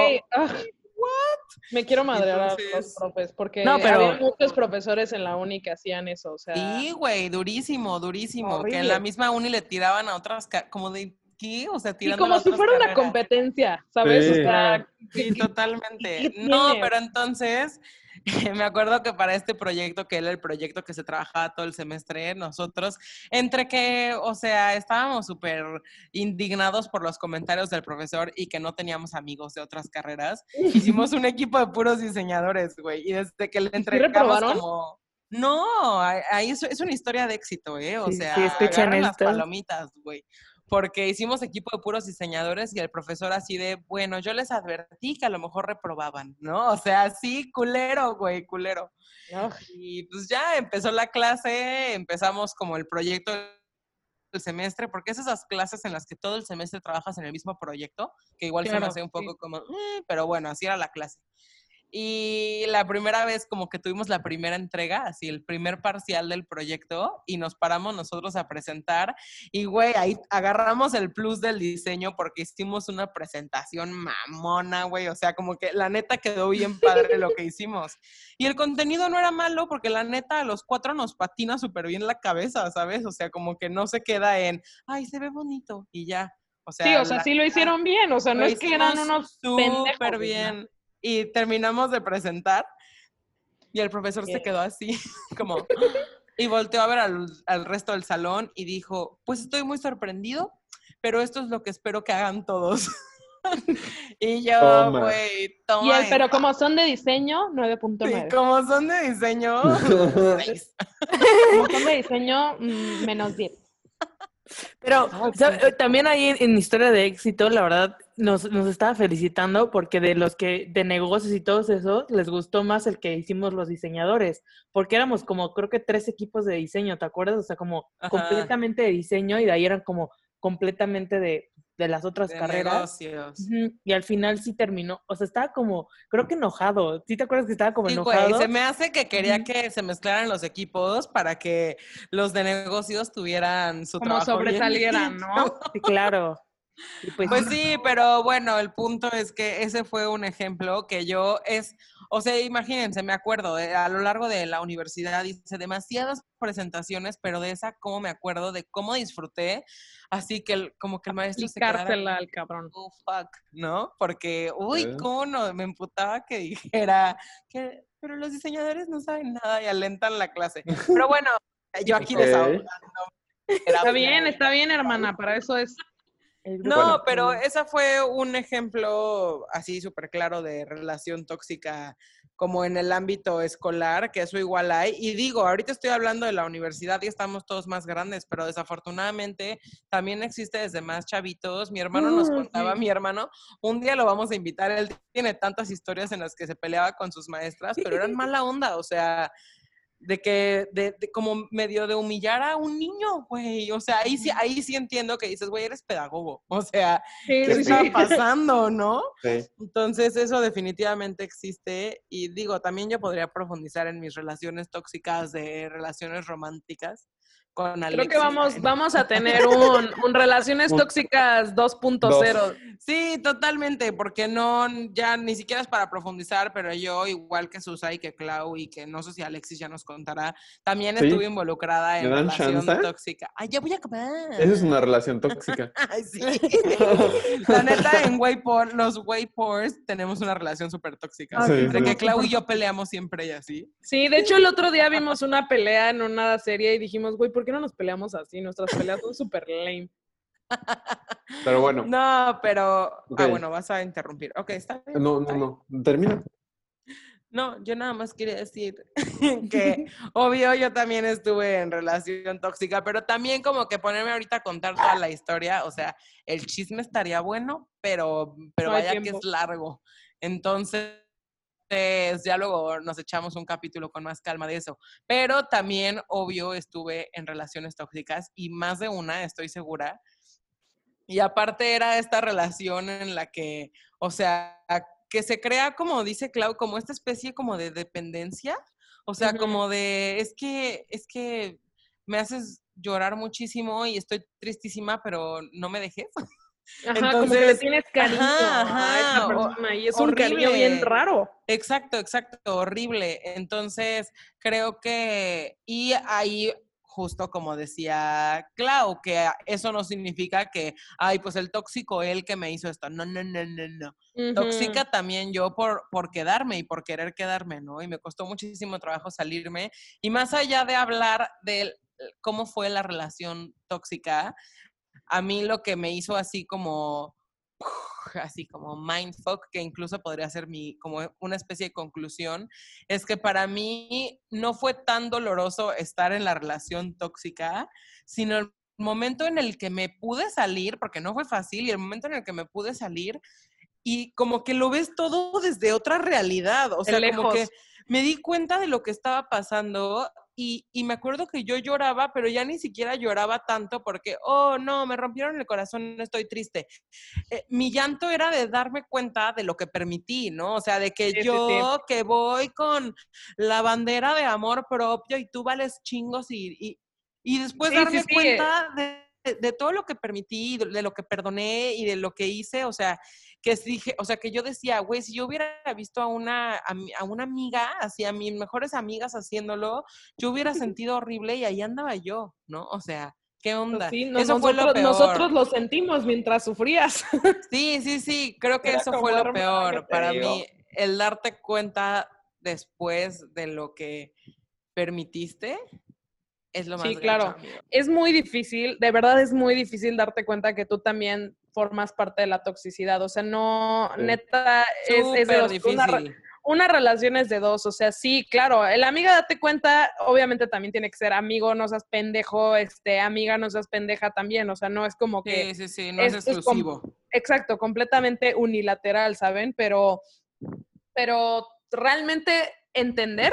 ah, Me quiero madrear a los profes, porque No, pero- había muchos profesores en la uni que hacían eso, o sea... Sí, güey, durísimo, durísimo. Que en la misma uni le tiraban a otras, como de, ¿qué? O sea, Y tirando como si fuera una competencia, ¿sabes? O Sí. sea, Sí, totalmente. qué No, pero entonces me acuerdo que para este proyecto, que era el proyecto que se trabajaba todo el semestre, nosotros, entre que, o sea, estábamos súper indignados por los comentarios del profesor y que no teníamos amigos de otras carreras, hicimos un equipo de puros diseñadores, güey, y desde que le entregamos como... No, ahí- es, es una historia de éxito, ¿eh? O Sí, sea, sí, agarren las palomitas, güey porque hicimos equipo de puros diseñadores y el profesor así de, bueno, yo les advertí que a lo mejor reprobaban, ¿no? O sea, sí, culero, güey, culero. Y pues ya empezó la clase, empezamos como el proyecto del semestre, porque es esas clases en las que todo el semestre trabajas en el mismo proyecto, que igual se me hace un sí. poco como, "Eh", pero bueno, así era la clase. Y la primera vez como que tuvimos la primera entrega, así el primer parcial del proyecto y nos paramos nosotros a presentar y güey, ahí agarramos el plus del diseño porque hicimos una presentación mamona, güey, o sea, como que la neta quedó bien padre lo que hicimos. Y el contenido no era malo porque la neta a los cuatro nos patina súper bien la cabeza, ¿sabes? O sea, como que no se queda en, ay, se ve bonito y ya. O sea, Sí, o sea, la- sí lo hicieron bien, o sea, no es que eran unos súper bien. Y terminamos de presentar y el profesor se quedó así, como, y volteó a ver al, al resto del salón y dijo, pues estoy muy sorprendido, pero esto es lo que espero que hagan todos. y yo, Toma. güey, Y toma. él, pero como son de diseño, Sí, 9.9. como son de diseño, seis. Como son de diseño, mm, menos 10. Pero sí. Eh, también ahí en, en Historia de Éxito, la verdad, nos, nos estaba felicitando porque de los que, de negocios y todos esos, les gustó más el que hicimos los diseñadores, porque éramos como, creo que tres equipos de diseño, ¿te acuerdas? O sea, como Ajá. completamente de diseño y de ahí eran como completamente de, de las otras de carreras. negocios. Y al final sí terminó, o sea, estaba como, creo que enojado. ¿Sí te acuerdas que estaba como Sí, güey, enojado? se me hace que quería que se mezclaran los equipos para que los de negocios tuvieran su Como trabajo bien sobresalieran. ¿no? Sí, claro. Pues, Pues sí, pero bueno, el punto es que ese fue un ejemplo que yo es, o sea, imagínense, me acuerdo, eh, a lo largo de la universidad hice demasiadas presentaciones, pero de esa, cómo me acuerdo de cómo disfruté, así que el- como que el maestro se quedara al cabrón. oh, fuck, ¿no? Porque, uy, ¿Eh? cómo no, me emputaba que dijera que, pero los diseñadores no saben nada y alentan la clase. Pero bueno, yo aquí Ok. desahogando. Está bien, está bien, hermana, para eso es. No, pero esa fue un ejemplo así súper claro de relación tóxica como en el ámbito escolar, que eso igual hay. Y digo, ahorita estoy hablando de la universidad y estamos todos más grandes, pero desafortunadamente también existe desde más chavitos. Mi hermano nos Uh, contaba, mi hermano, un día lo vamos a invitar, él tiene tantas historias en las que se peleaba con sus maestras, pero eran mala onda, o sea, de que, de, de como medio de humillar a un niño, güey. O sea, ahí sí, ahí sí entiendo que dices, güey, eres pedagogo. O sea, Sí, ¿qué sí, está pasando, no? Sí. Entonces, eso definitivamente existe. Y digo, también yo podría profundizar en mis relaciones tóxicas de relaciones románticas con Alexis. Creo que vamos, vamos a tener un, un Relaciones Tóxicas 2.0. Sí, totalmente, porque no, ya ni siquiera es para profundizar, pero yo, igual que Susa y que Clau y que no sé si Alexis ya nos contará, también Sí. estuve involucrada en ¿Me dan relación chance? tóxica. Ay, ya voy a acabar. Esa es una relación tóxica. Ay, sí. La neta, en Waypor, los Waypors tenemos una relación súper tóxica. Sí, Entre sí. que Clau y yo peleamos siempre y así. Sí, de hecho el otro día vimos una pelea en una serie y dijimos, güey, ¿por qué no nos peleamos así? Nuestras peleas son súper lame. Pero bueno, no, No, pero. Ah, bueno, vas a interrumpir. Ok, está bien. no, bien. no. Termina. No, yo nada más quería decir que, obvio, yo también estuve en relación tóxica, pero también como que ponerme ahorita a contar toda la historia, o sea, el chisme estaría bueno, pero, pero No vaya que es largo. Entonces, ya luego nos echamos un capítulo con más calma de eso. Pero también, obvio, estuve en relaciones tóxicas y más de una, estoy segura. Y aparte era esta relación en la que, o sea, que se crea, como dice Clau, como esta especie como de dependencia. O sea, como de, es que, es que me haces llorar muchísimo y estoy tristísima, pero no me dejes. Ajá, como que le Entonces, tienes cariño ajá, a ajá, persona y es un cariño bien horrible. raro. Exacto, exacto, horrible. Entonces, creo que, y ahí justo como decía Clau, que eso no significa que, ay, pues el tóxico él que me hizo esto. No, no, no, no, no. Tóxica también yo por, por quedarme y por querer quedarme, ¿no? Y me costó muchísimo trabajo salirme. Y más allá de hablar de cómo fue la relación tóxica, a mí lo que me hizo así como así como mindfuck, que incluso podría ser mi, como una especie de conclusión, es que para mí no fue tan doloroso estar en la relación tóxica, sino el momento en el que me pude salir, porque no fue fácil, y el momento en el que me pude salir, y como que lo ves todo desde otra realidad, o sea, como que me di cuenta de lo que estaba pasando y, y me acuerdo que yo lloraba, pero ya ni siquiera lloraba tanto porque, oh, no, me rompieron el corazón, estoy triste. Eh, mi llanto era de darme cuenta de lo que permití, ¿no? O sea, de que Sí, sí, sí. yo que voy con la bandera de amor propio y tú vales chingos y, y, y después darme cuenta de, de- todo lo que permití, de, de lo que perdoné y de lo que hice, o sea, que dije, o sea, que yo decía, güey, si yo hubiera visto a una, a, una amiga, así a mis mejores amigas haciéndolo, yo hubiera sentido horrible y ahí andaba yo, ¿no? O sea, ¿qué Pues onda? sí, no- eso fue lo nosotros, peor. nosotros lo sentimos mientras sufrías. Sí, sí, sí, creo que Era eso fue lo "Hermana, ¿qué peor para digo?". mí, el darte cuenta después de lo que permitiste es lo más Sí, claro. amigo. es muy difícil, de verdad es muy difícil darte cuenta que tú también formas parte de la toxicidad. O sea, no, Sí. neta, es, es de dos. Una, difícil. una relación es de dos. O sea, sí, claro, el amiga date cuenta, obviamente también tiene que ser amigo, no seas pendejo, este, amiga, no seas pendeja también. O sea, no es como que Sí, sí, sí, no es exclusivo. Exacto, completamente unilateral, ¿saben? Pero, pero realmente entender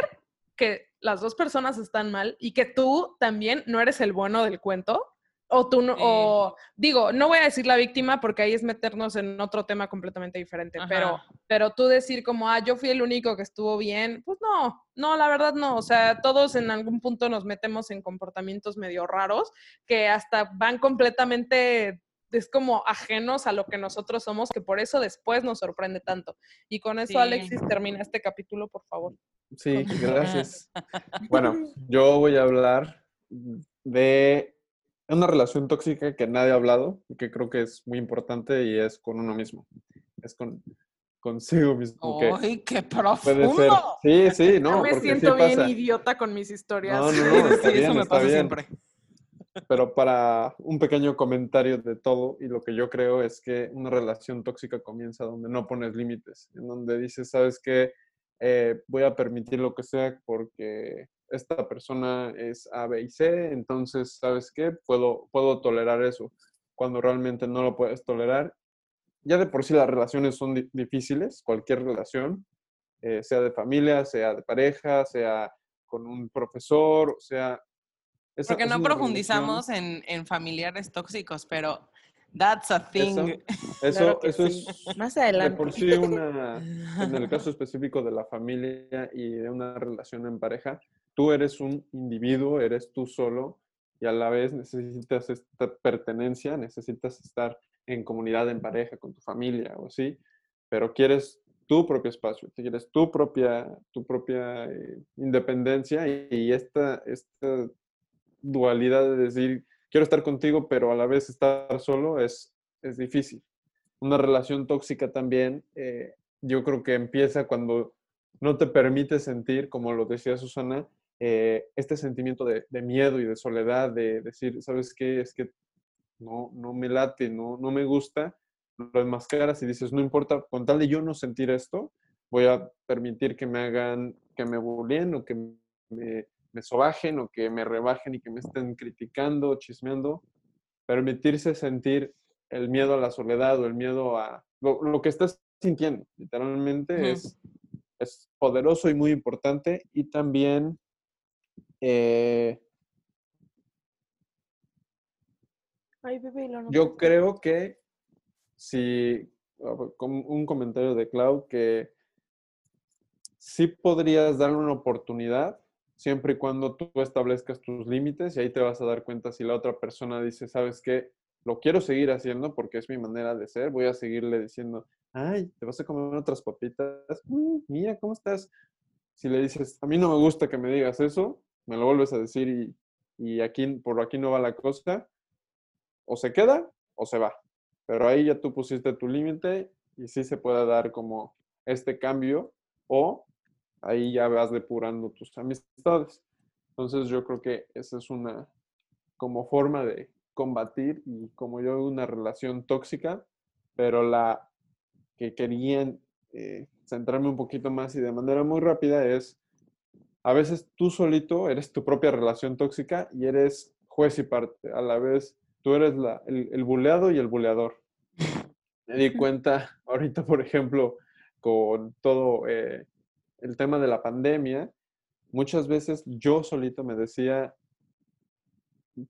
que las dos personas están mal y que tú también no eres el bueno del cuento. O tú no, Sí. o digo, no voy a decir la víctima porque ahí es meternos en otro tema completamente diferente, pero, pero tú decir como, ah, yo fui el único que estuvo bien, pues no, no, la verdad no, o sea, todos en algún punto nos metemos en comportamientos medio raros que hasta van completamente es como ajenos a lo que nosotros somos, que por eso después nos sorprende tanto. Y con eso, Sí. Alexis, termina este capítulo, por favor. Sí, gracias. Bueno, yo voy a hablar de una relación tóxica que nadie ha hablado y que creo que es muy importante y es con uno mismo. Es con consigo mismo. que ¡Ay, qué puede ser. profundo! Sí, sí, no. Yo me porque sí siento bien pasa. idiota con mis historias. No, no, no, sí, está sí, bien, eso me está pasa bien. siempre. Pero para un pequeño comentario de todo, y lo que yo creo es que una relación tóxica comienza donde no pones límites, en donde dices, sabes que voy a permitir lo que sea porque esta persona es A, B y C, entonces, ¿sabes qué? Puedo, puedo tolerar eso cuando realmente no lo puedes tolerar. Ya de por sí las relaciones son di- difíciles, cualquier relación, eh, sea de familia, sea de pareja, sea con un profesor, sea... esa Porque no profundizamos en, en familiares tóxicos, pero that's a thing. Eso, Claro eso sí. es Más de adelante. por sí una, en el caso específico de la familia y de una relación en pareja, tú eres un individuo, eres tú solo y a la vez necesitas esta pertenencia, necesitas estar en comunidad, en pareja, con tu familia o así, pero quieres tu propio espacio, quieres tu propia, tu propia eh, independencia y, y esta, esta dualidad de decir, quiero estar contigo, pero a la vez estar solo es, es difícil. Una relación tóxica también, eh, yo creo que empieza cuando no te permite sentir, como lo decía Susana, eh, este sentimiento de, de miedo y de soledad, de decir, ¿sabes qué? Es que no, no me late, no, no me gusta, lo enmascaras y dices, no importa, con tal de yo no sentir esto, voy a permitir que me hagan, que me bulleen o que me, me sobajen o que me rebajen y que me estén criticando, chismeando. Permitirse sentir el miedo a la soledad o el miedo a lo, lo que estás sintiendo, literalmente, es, es poderoso y muy importante. Y también eh, Ay, bebé, lo Yo creo que si, a ver, como un comentario de Clau, que sí podrías darle una oportunidad siempre y cuando tú establezcas tus límites y ahí te vas a dar cuenta si la otra persona dice, sabes qué, lo quiero seguir haciendo porque es mi manera de ser, voy a seguirle diciendo, ay, te vas a comer otras papitas, "Mm, mira, ¿cómo estás? Si le dices, a mí no me gusta que me digas eso, me lo vuelves a decir y y aquí, por aquí no va la cosa, o se queda o se va. Pero ahí ya tú pusiste tu límite y sí se puede dar como este cambio o ahí ya vas depurando tus amistades. Entonces yo creo que esa es una como forma de combatir y como yo una relación tóxica, pero la que querían eh, centrarme un poquito más y de manera muy rápida es, a veces tú solito eres tu propia relación tóxica y eres juez y parte. A la vez, tú eres la, el, el buleado y el buleador. Me di cuenta ahorita, por ejemplo, con todo eh, el tema de la pandemia, muchas veces yo solito me decía,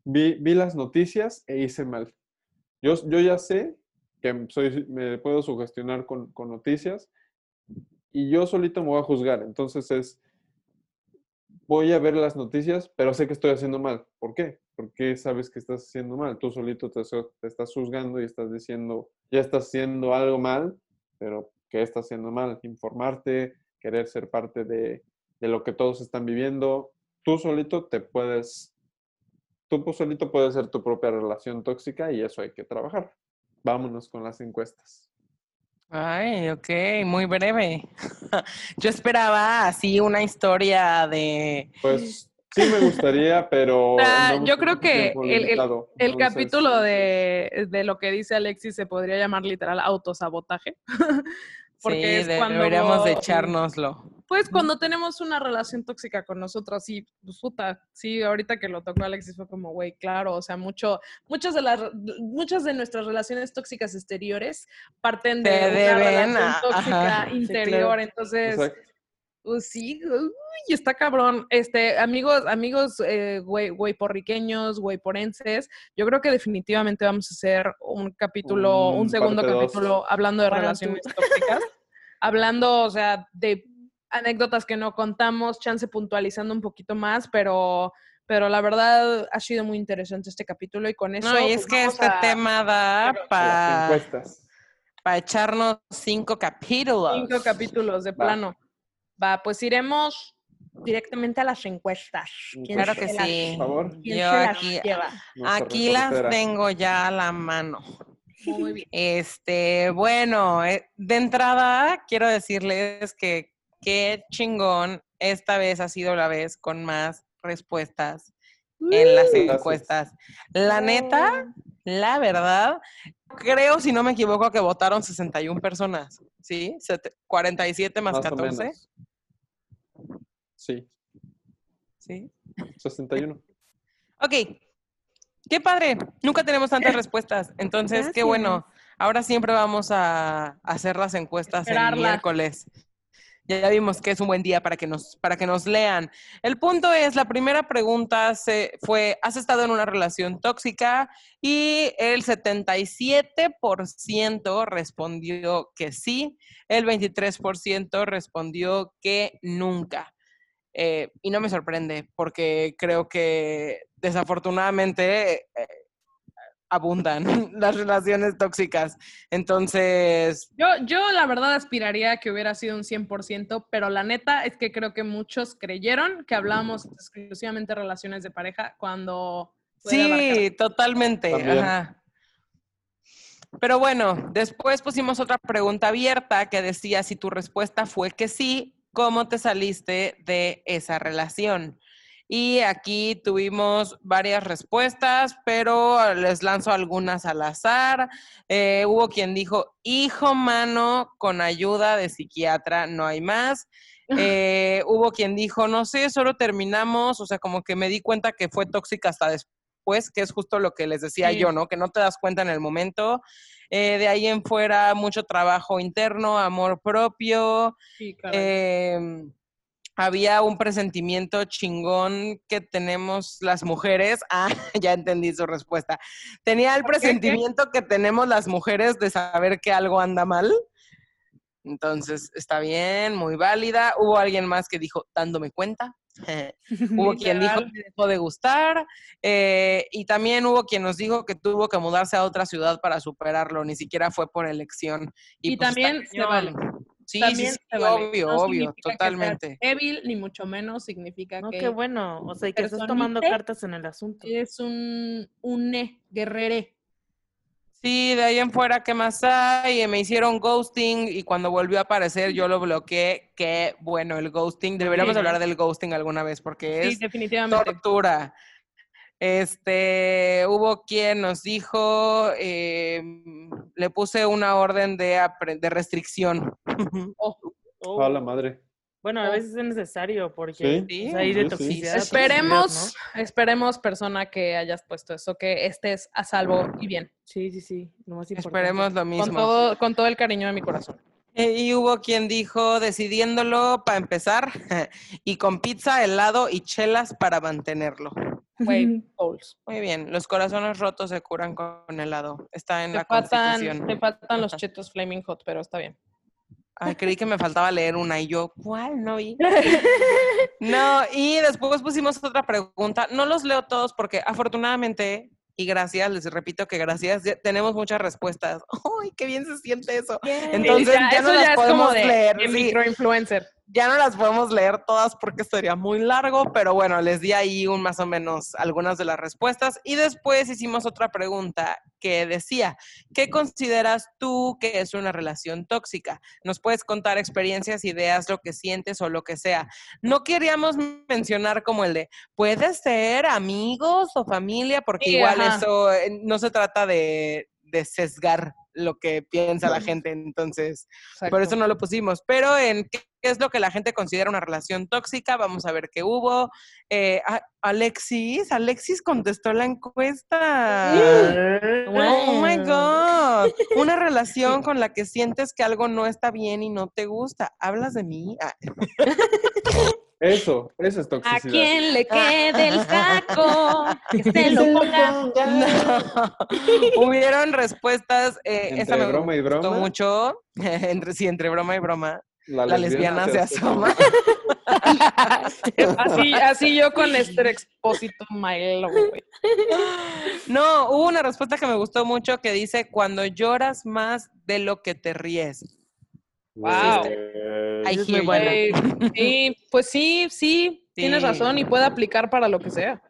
vi, vi las noticias e hice mal. Yo, yo ya sé que soy, me puedo sugestionar con, con noticias y yo solito me voy a juzgar. Entonces es, voy a ver las noticias, pero sé que estoy haciendo mal. ¿Por qué? Porque sabes que estás haciendo mal. Tú solito te, estás juzgando y estás diciendo, ya estás haciendo algo mal, pero ¿qué estás haciendo mal? Informarte, querer ser parte de, de lo que todos están viviendo. Tú solito te puedes, tú solito puedes ser tu propia relación tóxica y eso hay que trabajar. Vámonos con las encuestas. Ay, ok, muy breve. Yo esperaba así una historia de... Pues sí me gustaría, pero... Yo creo que el, el, el capítulo de, de, lo que dice Alexis se podría llamar literal autosabotaje. Porque sí, es cuando, deberíamos de echárnoslo. Pues cuando tenemos una relación tóxica con nosotros, y pues puta, sí, ahorita que lo tocó Alexis fue como, güey, claro, o sea, mucho, muchas de las, muchas de nuestras relaciones tóxicas exteriores parten de una relación tóxica ajá, interior, sí, claro. entonces... Pues sí, uy, está cabrón. Este, amigos, amigos, eh, güey, güey porriqueños, güey porenses, yo creo que definitivamente vamos a hacer un capítulo, un, un segundo capítulo dos. hablando de relaciones tú. tóxicas, hablando, o sea, de anécdotas que no contamos, chance puntualizando un poquito más, pero pero la verdad ha sido muy interesante este capítulo y con eso. No, y es que este a... tema da para para echarnos cinco capítulos. Cinco capítulos de plano. Va, pues iremos directamente a las encuestas. ¿Quién claro que sí. Por favor. Yo aquí, aquí las tengo ya a la mano. Muy bien. Este, bueno, eh, de entrada quiero decirles que qué chingón esta vez ha sido la vez con más respuestas en las encuestas. La neta, la verdad, creo, si no me equivoco, que votaron 61 personas, ¿sí? 47 más, más 14. Sí. ¿Sí? 61. Ok. Qué padre. Nunca tenemos tantas respuestas. Entonces, Gracias. qué bueno. Ahora siempre vamos a hacer las encuestas Esperarla. el miércoles. Ya vimos que es un buen día para que nos, para que nos lean. El punto es, la primera pregunta se, fue, ¿has estado en una relación tóxica? Y el 77% respondió que sí, el 23% respondió que nunca. Eh, y no me sorprende, porque creo que desafortunadamente eh, abundan las relaciones tóxicas. Entonces... Yo, yo la verdad aspiraría a que hubiera sido un 100%, pero la neta es que creo que muchos creyeron que hablábamos exclusivamente de relaciones de pareja cuando... Sí, totalmente. Ajá. Pero bueno, después pusimos otra pregunta abierta que decía si tu respuesta fue que sí, ¿cómo te saliste de esa relación? Y aquí tuvimos varias respuestas, pero les lanzo algunas al azar. Eh, hubo quien dijo, hijo mano, con ayuda de psiquiatra, no hay más. Eh, hubo quien dijo, no sé, solo terminamos, o sea, como que me di cuenta que fue tóxica hasta después, que es justo lo que les decía sí. yo, ¿no? Que no te das cuenta en el momento. Eh, de ahí en fuera, mucho trabajo interno, amor propio. Sí, eh, había un presentimiento chingón que tenemos las mujeres. Ah, ya entendí su respuesta. Tenía el presentimiento que tenemos las mujeres de saber que algo anda mal. Entonces, está bien, muy válida. Hubo alguien más que dijo, dándome cuenta. hubo quien dijo que dejó de gustar. Eh, y también hubo quien nos dijo que tuvo que mudarse a otra ciudad para superarlo. Ni siquiera fue por elección. Y, y pues, también se vale. Sí, sí, también sí, se vale. obvio, No obvio, totalmente. débil, ni mucho menos significa No, que qué bueno. O sea, y que estás tomando cartas en el asunto. eres un, un ne, guerrere. Sí, de ahí en fuera, ¿qué más hay? Eh, Me hicieron ghosting y cuando volvió a aparecer yo lo bloqueé. Qué bueno el ghosting. Deberíamos Sí. hablar del ghosting alguna vez porque Sí, es definitivamente. tortura. Este, hubo quien nos dijo, eh, le puse una orden de, de restricción. Oh. A la madre. Bueno, a veces es necesario porque Sí, hay de sí, sí. toxicidad. a Esperemos, toxicidad, esperemos, persona que hayas puesto eso, que estés a salvo y bien. ¿no? Sí, sí, sí. Lo más. Esperemos lo Con mismo. todo, con todo el cariño de mi corazón. Eh, Y hubo quien dijo, decidiéndolo para empezar, y con pizza, helado y chelas para mantenerlo. Güey, goals. Muy bien, los corazones rotos se curan con helado. Está en Te la faltan, constitución. te faltan los chetos Flaming Hot, pero está bien. Ay, creí que me faltaba leer una y yo, ¿cuál? No vi. No, y después pusimos otra pregunta. No los leo todos porque afortunadamente, y gracias, les repito que gracias, tenemos muchas respuestas. ¡Ay, qué bien se siente eso! Entonces ya, ya, eso no las ya podemos como de, leer. sí. microinfluencer. Ya no las podemos leer todas porque sería muy largo, pero bueno, les di ahí un más o menos algunas de las respuestas y después hicimos otra pregunta que decía, ¿qué consideras tú que es una relación tóxica? Nos puedes contar experiencias, ideas, lo que sientes o lo que sea. No queríamos mencionar como el de, puede ser amigos o familia, porque Sí, igual ajá. eso eh, no se trata de, de sesgar lo que piensa la gente, entonces... Por eso no lo pusimos. Pero en qué, es lo que la gente considera una relación tóxica, vamos a ver qué hubo. Eh, Alexis, Alexis contestó la encuesta. Oh my God. Una relación con la que sientes que algo no está bien y no te gusta. ¿Hablas de mí? Ah, Eso, eso es ¿A toxicidad. quién le quede el caco? Que se lo ponga. no. Hubieron respuestas. eh, esa me broma y gustó broma. mucho. entre, sí, entre broma y broma. La lesbiana se asoma. Así, así yo con este expósito Milo, güey. No, hubo una respuesta que me gustó mucho que dice, cuando lloras más de lo que te ríes. Wow. Esa es muy buena. Sí, pues sí, sí, tienes razón y puede aplicar para lo que sea.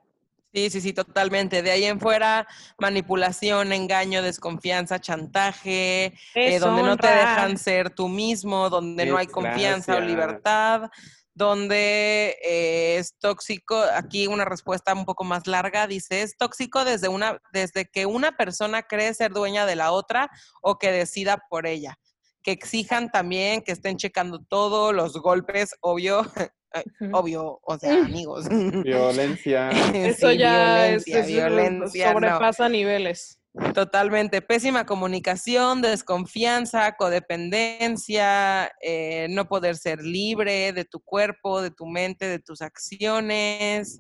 Sí, sí, sí, totalmente. De ahí en fuera, manipulación, engaño, desconfianza, chantaje, eh, donde no te dejan ser tú mismo, donde no hay confianza o libertad, donde eh, es tóxico. Aquí una respuesta un poco más larga dice, es tóxico desde, una, desde que una persona cree ser dueña de la otra o que decida por ella. Que exijan también, que estén checando todo, los golpes, obvio, eh, obvio, o sea, amigos. Violencia. Eso ya es, violencia, es- violencia, no. sobrepasa niveles. Totalmente. Pésima comunicación, desconfianza, codependencia, eh, no poder ser libre de tu cuerpo, de tu mente, de tus acciones.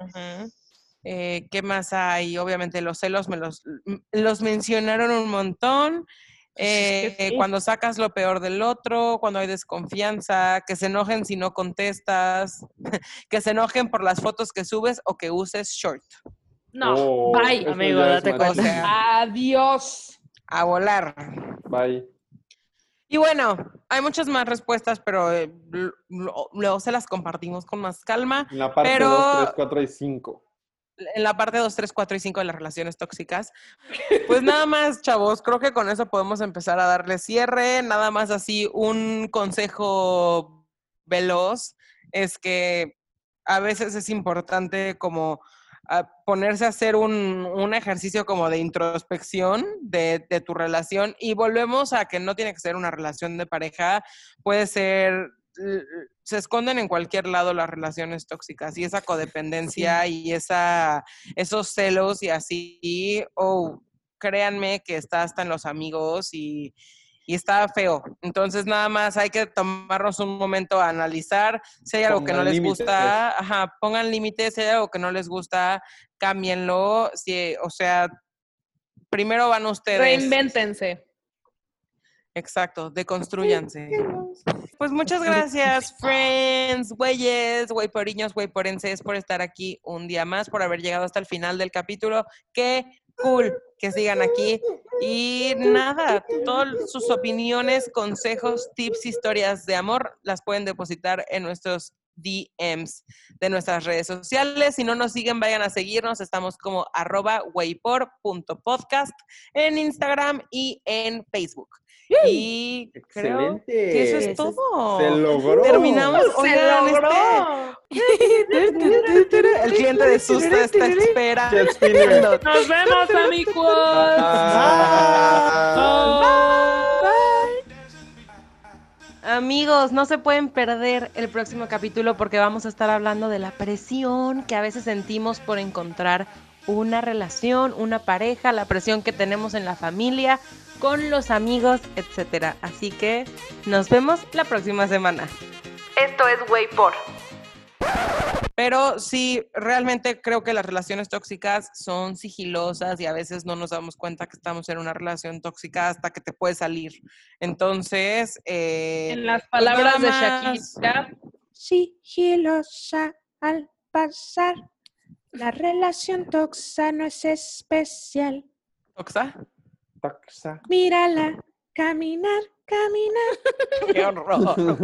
Eh, ¿Qué más hay? Obviamente los celos me los, los mencionaron un montón. Eh, sí. Cuando sacas lo peor del otro, cuando hay desconfianza, que se enojen si no contestas, que se enojen por las fotos que subes o que uses short. No, Oh, bye. amigo, date cuenta. Adiós. A volar. Bye. Y bueno, hay muchas más respuestas, pero eh, luego se las compartimos con más calma. En la parte Pero- 2, 3, 4 y 5. En la parte 2, 3, 4 y 5 de las relaciones tóxicas. Pues nada más, chavos, creo que con eso podemos empezar a darle cierre. Nada más así, un consejo veloz es que a veces es importante como ah, ponerse a hacer un, un ejercicio como de introspección de, tu relación y volvemos a que no tiene que ser una relación de pareja, puede ser, se esconden en cualquier lado las relaciones tóxicas y esa codependencia y esa, esos celos y así, oh, créanme que está hasta en los amigos y, y está feo. Entonces nada más hay que tomarnos un momento a analizar si hay algo que no les límites. gusta, ajá, pongan límites, si hay algo que no les gusta, cámbienlo, si, o sea, primero van ustedes. Reinvéntense. Exacto, deconstruyanse. Pues muchas gracias, friends, güeyes, güeyporiños, güeyporenses, por estar aquí un día más, por haber llegado hasta el final del capítulo. Qué cool que sigan aquí. Y nada, todas sus opiniones, consejos, tips, historias de amor las pueden depositar en nuestros DMs de nuestras redes sociales. Si no nos siguen, vayan a seguirnos. Estamos como arroba waypor.podcast en Instagram y en Facebook. Y creo Excelente. que eso es Eso todo. Se logró. Terminamos. ¡Se Oigan, logró! este- el cliente de susto está espera. Jet spinner. Nos vemos, amigos. Amigos, no se pueden perder el próximo capítulo porque vamos a estar hablando de la presión que a veces sentimos por encontrar una relación, una pareja, la presión que tenemos en la familia, con los amigos, etcétera. Así que nos vemos la próxima semana. Esto es Way por. Pero sí, realmente creo que las relaciones tóxicas son sigilosas y a veces no nos damos cuenta que estamos en una relación tóxica hasta que te puede salir. Entonces, eh, En las pues palabras de nada más. Shakira, Sigilosa al pasar. La relación toxa no es especial. ¿Toxa? Taxa. Mírala, caminar, caminar. Qué horror.